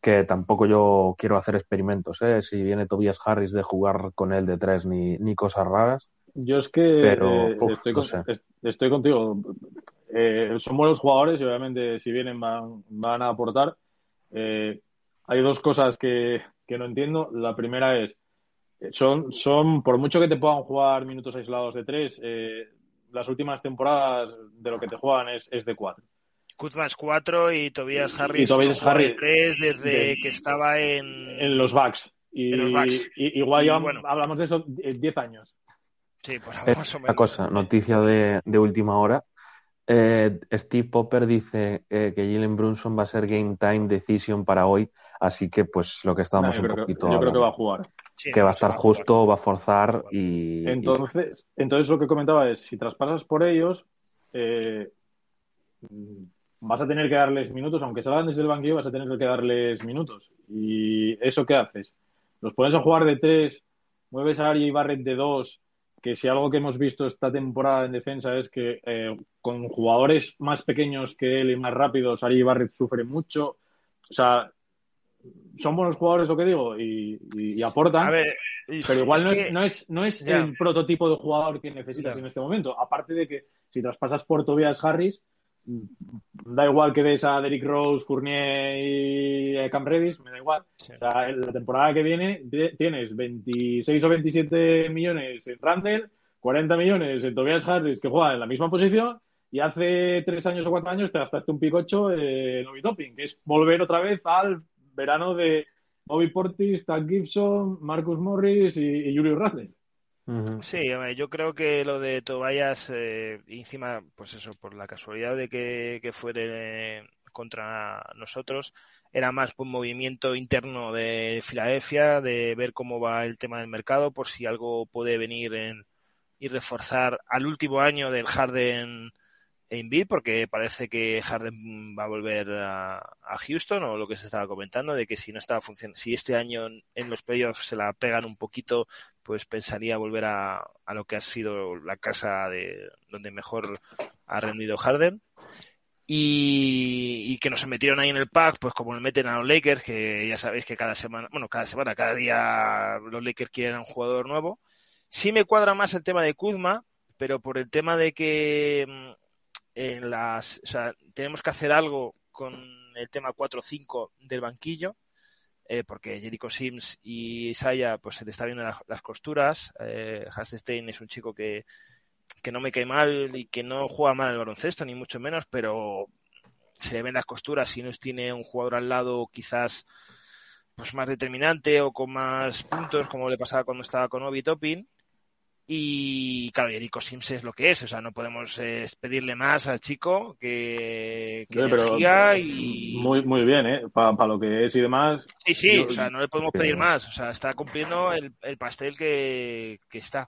que tampoco yo quiero hacer experimentos, ¿eh? Si viene Tobias Harris de jugar con él de tres ni, ni cosas raras. Yo es que Pero, eh, uf, estoy, no con- estoy contigo. Eh, son buenos jugadores y obviamente si vienen van, van a aportar. Eh, hay dos cosas que, que no entiendo. La primera es, son, son, por mucho que te puedan jugar minutos aislados de tres, eh, las últimas temporadas de lo que te juegan es, es de 4. Kuzma es 4 y Tobias Harris, y Tobias no juega de Harris 3 desde de- que estaba en... En los backs. Y, En los backs. y- igual Y ya bueno. hablamos de eso eh, 10 años. Sí, pues Eh, más o Una menos. cosa, noticia de, de última hora. Eh, Steve Popper dice eh, que Jalen Brunson va a ser game time decision para hoy, así que pues lo que estábamos un creo, que, poquito yo creo que va a jugar. Sí, que va a estar justo, va a forzar y, y- Entonces, entonces lo que comentaba es, si traspasas por ellos, eh, vas a tener que darles minutos, aunque salgan desde el banquillo, vas a tener que darles minutos. ¿Y eso qué haces? Los pones a jugar de tres, mueves a Ari y Barrett de dos, que si algo que hemos visto esta temporada en defensa es que eh, con jugadores más pequeños que él y más rápidos, Ari y Barrett sufren mucho. O sea, son buenos jugadores, lo que digo, y, y- y aportan. A ver, Pero igual es no, que- es, no es, no es el prototipo de jugador que necesitas en este momento. Aparte de que si traspasas por Tobias Harris, mm, da igual que des a Derrick Rose, Fournier y eh, Cam Reddish, me da igual. Sí. O sea, en la temporada que viene tienes 26 o 27 millones en Randall, 40 millones en Tobias Harris, que juega en la misma posición, y hace tres años o cuatro años te gastaste un picocho en Obi Topping, que es volver otra vez al verano de Bobby Portis, Tad Gibson, Marcus Morris y, y Julius Randle. Sí, yo creo que lo de Tobias, eh, encima, pues eso, por la casualidad de que, que fuere eh, contra nosotros, era más un movimiento interno de Filadelfia, de ver cómo va el tema del mercado, por si algo puede venir en, y reforzar al último año del Harden Embiid, porque parece que Harden va a volver a, a Houston, o lo que se estaba comentando, de que si no estaba funcionando, si este año en, los playoffs se la pegan un poquito, pues pensaría volver a, a lo que ha sido la casa de donde mejor ha rendido Harden. Y, y que nos metieron ahí en el pack, pues como nos meten a los Lakers, que ya sabéis que cada semana, bueno, cada semana, cada día los Lakers quieren un jugador nuevo. Sí me cuadra más el tema de Kuzma, pero por el tema de que mm, en las, o sea, tenemos que hacer algo con el tema 4-5 del banquillo, eh, porque Jericho Sims y Isaiah pues se le está viendo las, costuras. Eh, es un chico que, que no me cae mal y que no juega mal al baloncesto, ni mucho menos, pero se le ven las costuras si no tiene un jugador al lado quizás pues más determinante o con más puntos, como le pasaba cuando estaba con Obi Toppin. Y claro, Jericho Sims es lo que es, o sea, no podemos eh, pedirle más al chico que, que Oye, pero energía y... muy, muy bien, ¿eh? Para lo que es y demás. Sí, sí, Yo- o sea, no le podemos pedir más. O sea, está cumpliendo el, el pastel que, que está.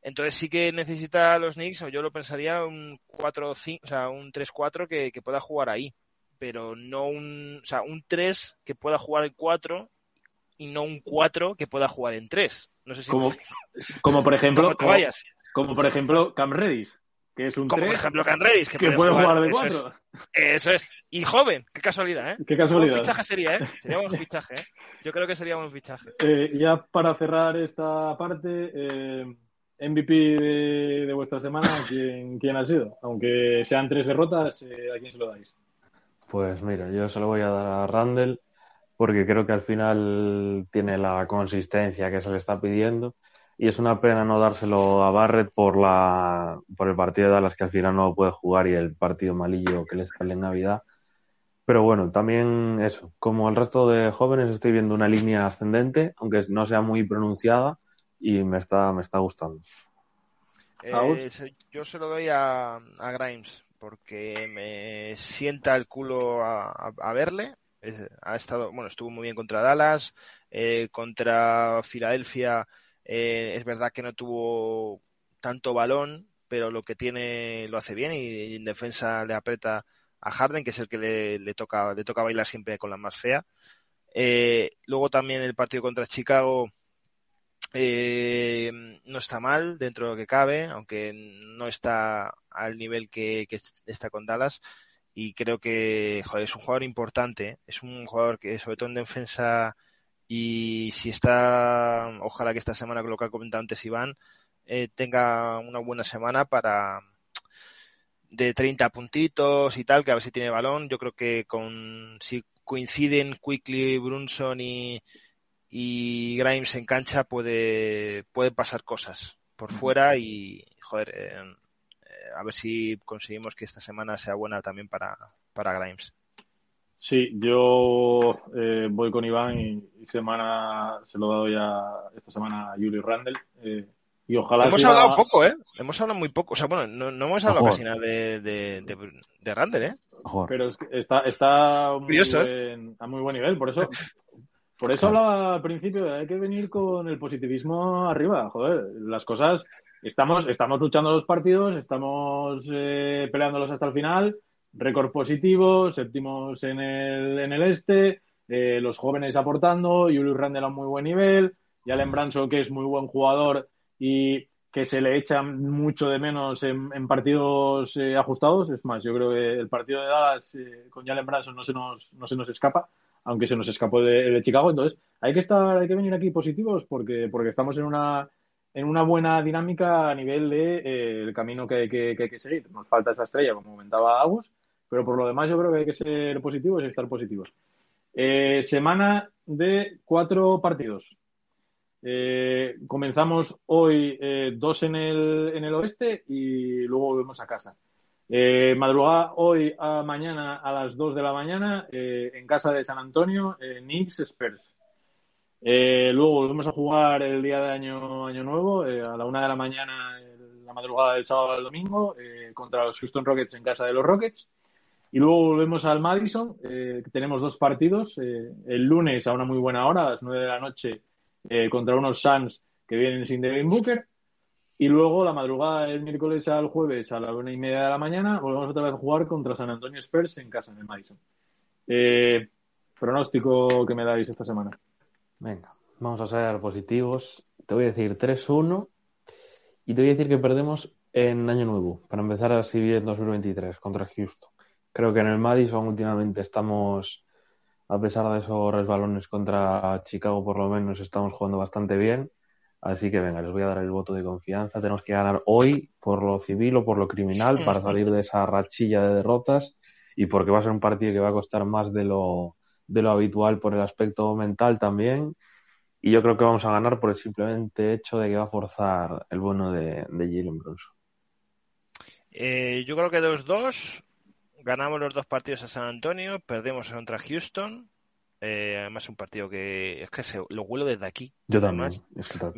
Entonces sí que necesita a los Knicks, o yo lo pensaría, un 4-5, o sea, un 3-4 que, que pueda jugar ahí. Pero no un, o sea, un 3 que pueda jugar en 4 y no un 4 que pueda jugar en 3. No sé si Como, como por ejemplo, como como, vayas. como por ejemplo Cam Reddish, que es un Como por 3 ejemplo Can Redis, que, que puede jugar de eso es. 4. Eso es. Y joven, qué casualidad, ¿eh? Qué casualidad. fichaje sería, ¿eh? [LAUGHS] Sería buen fichaje, ¿eh? Yo creo que sería buen fichaje. Eh, ya para cerrar esta parte, eh, MVP de, de vuestra semana, ¿quién, quién ha sido? Aunque sean tres derrotas, eh, ¿a quién se lo dais? Pues mira, yo se lo voy a dar a Randall porque creo que al final tiene la consistencia que se le está pidiendo y es una pena no dárselo a Barrett por la por el partido de Dallas que al final no puede jugar y el partido malillo que le sale en Navidad. Pero bueno, también eso, como el resto de jóvenes estoy viendo una línea ascendente, aunque no sea muy pronunciada y me está me está gustando. Eh, yo se lo doy a, a Grimes porque me sienta el culo a, a- a verle. Ha estado, bueno, estuvo muy bien contra Dallas, eh, contra Filadelfia. eh, es verdad que no tuvo tanto balón, pero lo que tiene lo hace bien y, en defensa le aprieta a Harden, que es el que le, le toca le toca bailar siempre con la más fea. Eh, luego también el partido contra Chicago eh, no está mal dentro de lo que cabe, aunque no está al nivel que está con Dallas. Y creo que joder, es un jugador importante, es un jugador que sobre todo en defensa y si está, ojalá que esta semana con lo que ha comentado antes Iván, eh, tenga una buena semana para de 30 puntitos y tal, que a ver si tiene balón. Yo creo que con si coinciden Quickly, Brunson y, y Grimes en cancha puede, puede pasar cosas por fuera y joder, eh, a ver si conseguimos que esta semana sea buena también para, para Grimes. Sí, yo eh, voy con Iván y, semana se lo he dado ya esta semana a Julio Randall. Eh, y ojalá hemos hablado poco, ¿eh? Hemos hablado muy poco. O sea, bueno, no, no hemos hablado casi nada de, de, de, Randall, ¿eh? Pero está, está muy ¿eh? a muy buen nivel. Por eso, [LAUGHS] por eso hablaba al principio hay que venir con el positivismo arriba. Joder, las cosas. Estamos, estamos luchando los partidos, estamos eh, peleándolos hasta el final récord positivo, séptimos en el, en el este, eh, los jóvenes aportando, Julius Randle a muy buen nivel, Jalen Branson que es muy buen jugador y que se le echa mucho de menos en, partidos eh, ajustados. Es más, yo creo que el partido de Dallas eh, con Jalen Branson no se nos, no se nos escapa, aunque se nos escapó de, de, Chicago. Entonces, hay que estar, hay que venir aquí positivos porque, porque estamos en una en una buena dinámica a nivel de el camino que, que, que, hay que seguir. Nos falta esa estrella, como comentaba Agus, pero por lo demás yo creo que hay que ser positivos y estar positivos. Eh, semana de cuatro partidos. Eh, comenzamos hoy eh, dos en el, en el oeste y luego volvemos a casa. madrugada hoy a mañana a las 2 de la mañana en casa de San Antonio, Knicks Spurs. Luego volvemos a jugar el día de año, año nuevo a la una de la mañana, la madrugada del sábado al domingo, contra los Houston Rockets en casa de los Rockets. Y luego volvemos al Madison. Eh, tenemos dos partidos. Eh, el lunes a una muy buena hora, a las 9 de la noche, eh, contra unos Suns que vienen sin Devin Booker. Y luego la madrugada del miércoles al jueves a la una y media de la mañana volvemos otra vez a jugar contra San Antonio Spurs en casa, en el Madison. pronóstico que me dais esta semana. Venga, vamos a ser positivos. Te voy a decir 3-1 y te voy a decir que perdemos en Año Nuevo, para empezar así bien 2023 contra Houston. Creo que en el Madison últimamente estamos, a pesar de esos resbalones contra Chicago, por lo menos estamos jugando bastante bien. Así que venga, les voy a dar el voto de confianza. Tenemos que ganar hoy por lo civil o por lo criminal para salir de esa rachilla de derrotas y porque va a ser un partido que va a costar más de lo, de lo habitual por el aspecto mental también. Y yo creo que vamos a ganar por el simplemente hecho de que va a forzar el bueno de, de Jalen Brunson. Eh, yo creo que 2-2 ganamos los dos partidos a San Antonio, perdemos contra Houston. Eh, además, un partido que es que se, lo huelo desde aquí. Yo también.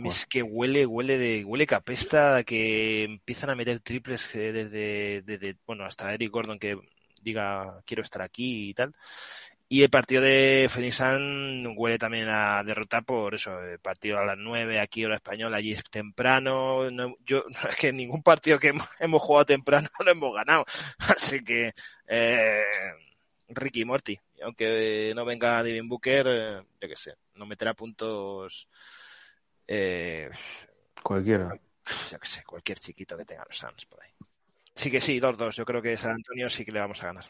Es que, huele, huele de, huele capesta, que empiezan a meter triples eh, desde, desde, bueno, hasta Eric Gordon que diga quiero estar aquí y tal. Y el partido de Fenisan huele también a derrota por eso, el partido a las 9 aquí hora española, allí es temprano. No, yo, [LAUGHS] es que ningún partido que hemos, jugado temprano [LAUGHS] lo hemos ganado. Así que, eh, Ricky Morty, aunque no venga Devin Booker, eh, yo qué sé, no meterá puntos. Eh, Cualquiera. Yo qué sé, cualquier chiquito que tenga los Suns por ahí. Sí que sí, 2-2. Yo creo que San Antonio sí que le vamos a ganar.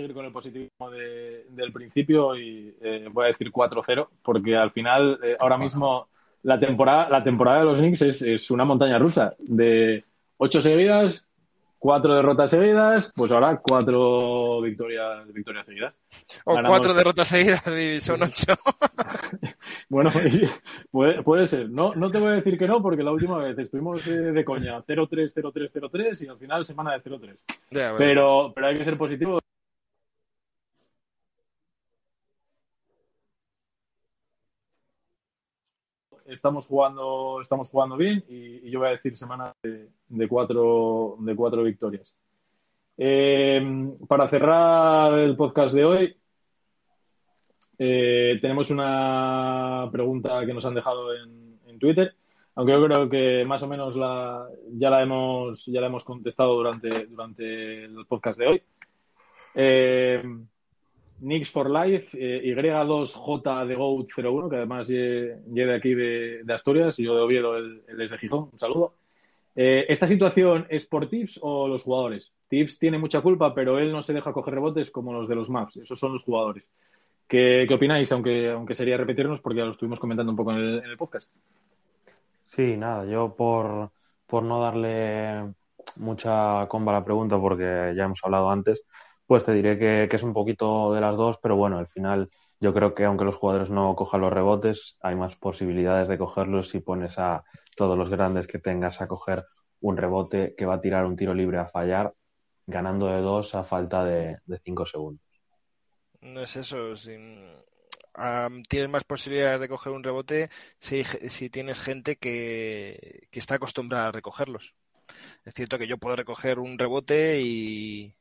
Seguir con el positivismo del principio y eh, voy a decir 4-0, porque al final, eh, ahora mismo, la temporada, la temporada de los Knicks es, una montaña rusa. De ocho seguidas, cuatro derrotas seguidas, pues ahora cuatro victorias, victorias seguidas. O cuatro derrotas seguidas y son ocho. [LAUGHS] bueno, puede, puede, ser. No, no te voy a decir que no, porque la última vez estuvimos eh, de coña 0-3, 0-3, 0-3 y al final semana de 0-3. Pero, pero hay que ser positivo. Estamos jugando, estamos jugando bien y, yo voy a decir semana de, cuatro, de cuatro victorias. Eh, para cerrar el podcast de hoy, eh, tenemos una pregunta que nos han dejado en, Twitter, aunque yo creo que más o menos la, ya, la hemos, ya la hemos contestado durante, durante el podcast de hoy. Eh, Nix for Life, eh, Y2J de Goat 01, que además lleve aquí de, Asturias y yo de Oviedo, el, el de Gijón. Un saludo. Eh, ¿Esta situación es por Tips o los jugadores? Tips tiene mucha culpa, pero él no se deja coger rebotes como los de los Maps. Esos son los jugadores. ¿Qué, opináis? Aunque, aunque sería repetirnos porque ya lo estuvimos comentando un poco en el, podcast. Sí, nada, yo por, por no darle mucha comba a la pregunta porque ya hemos hablado antes, pues te diré que, es un poquito de las dos, pero bueno, al final yo creo que aunque los jugadores no cojan los rebotes, hay más posibilidades de cogerlos si pones a todos los grandes que tengas a coger un rebote que va a tirar un tiro libre a fallar, ganando de dos a falta de, cinco segundos. No es eso. tienes más posibilidades de coger un rebote si, tienes gente que, está acostumbrada a recogerlos. Es cierto que yo puedo recoger un rebote y,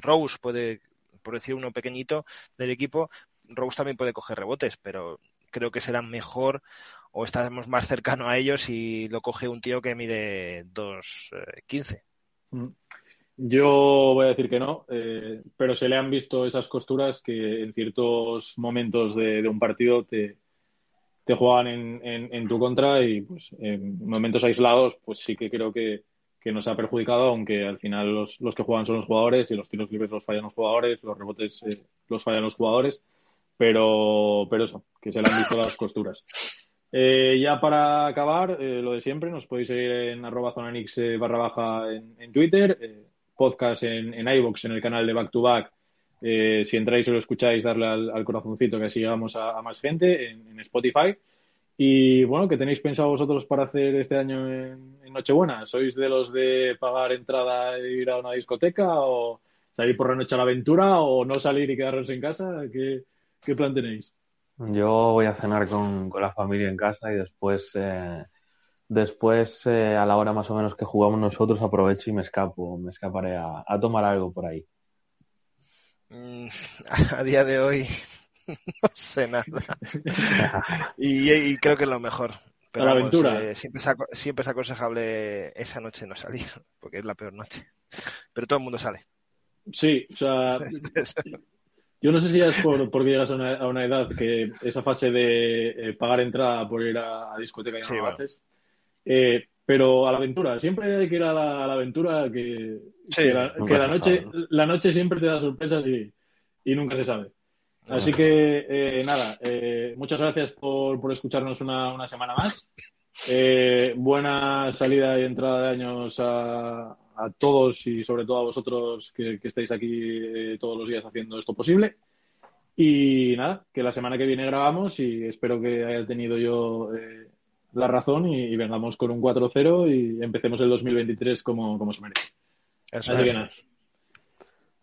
Rose puede por decir uno pequeñito del equipo, Rose también puede coger rebotes, pero creo que será mejor o estaremos más cercano a ellos si lo coge un tío que mide 2.15. Eh, mm. Yo voy a decir que no, eh, pero se le han visto esas costuras que en ciertos momentos de, un partido te, te juegan en, en, tu contra y pues en momentos aislados pues sí que creo que, que nos ha perjudicado, aunque al final los, los, que juegan son los jugadores y los tiros libres los fallan los jugadores, los rebotes eh, los fallan los jugadores, pero, pero eso, que se le han visto las costuras. Eh, ya para acabar, eh, lo de siempre, nos podéis seguir en arroba zonanix barra baja en, Twitter, podcast en, en iVoox, en el canal de Back to Back. Si entráis y lo escucháis, darle al, corazoncito que así llegamos a, más gente en Spotify. Y bueno, ¿qué tenéis pensado vosotros para hacer este año en, Nochebuena? ¿Sois de los de pagar entrada e ir a una discoteca o salir por la noche a la aventura o no salir y quedaros en casa? ¿Qué, plan tenéis? Yo voy a cenar con, la familia en casa y después, eh, después eh, a la hora más o menos que jugamos nosotros aprovecho y me escapo, me escaparé a, tomar algo por ahí. Mm, [LAUGHS] a día de hoy [LAUGHS] no sé nada. [LAUGHS] y, creo que es lo mejor. Pero la aventura. Eh, siempre, es, siempre, es, aconsejable esa noche no salir, porque es la peor noche. Pero todo el mundo sale. Sí, o sea, yo no sé si es por, porque llegas a una, edad que esa fase de eh, pagar entrada por ir a, discoteca y no lo haces. Eh, pero a la aventura, siempre hay que ir a la, aventura que, la, noche, la noche siempre te da sorpresas y nunca se sabe. Así que eh, nada, eh, muchas gracias por, por escucharnos una, una, semana más. Eh, buena salida y entrada de años a, a, todos y sobre todo a vosotros que, que estáis aquí todos los días haciendo esto posible. Y nada, que la semana que viene grabamos y espero que haya tenido yo la razón y, vengamos con un 4-0 y empecemos el 2023 como, como se merece. Así que nada.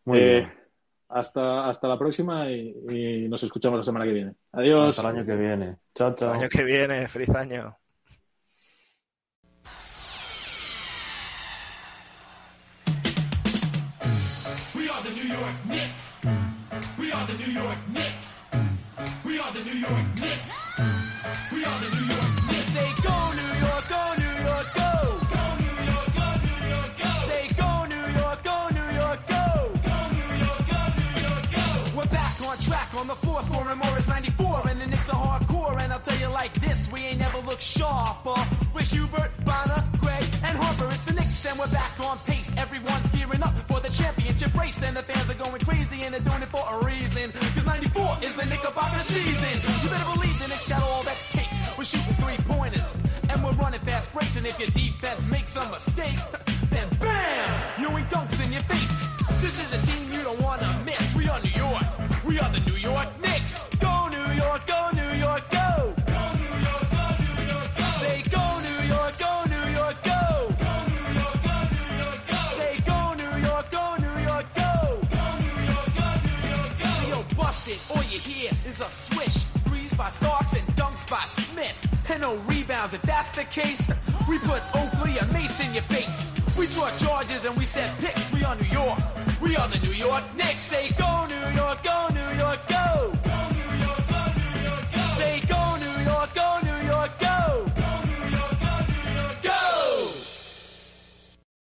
Muy bien hasta, hasta la próxima y, nos escuchamos la semana que viene. Adiós. Hasta el año que viene. Chao, chao. El año que viene. Feliz año. We are the New York Knicks. We are the New York Knicks. We are the New York Knicks. We are the New York 94, and the Knicks are hardcore. And I'll tell you like this, we ain't never looked sharper. With Hubert, Bonner, Gray, and Harper, it's the Knicks, and we're back on pace. Everyone's gearing up for the championship race, and the fans are going crazy, and they're doing it for a reason. Cause 94 is the Knickerbocker season. You better believe the Knicks got all that takes. We're shooting three pointers, and we're running fast breaks, and if your defense makes a mistake, then bam! You ain't dunks in your face. This is a team you don't wanna miss. We are New York. We are the New York you hear is a swish. Threes by Starks and dunks by Smith. And no rebounds. If that's the case, we put Oakley and Mace in your face. We draw charges and we set picks. We are New York. We are the New York Knicks. Say go New York, go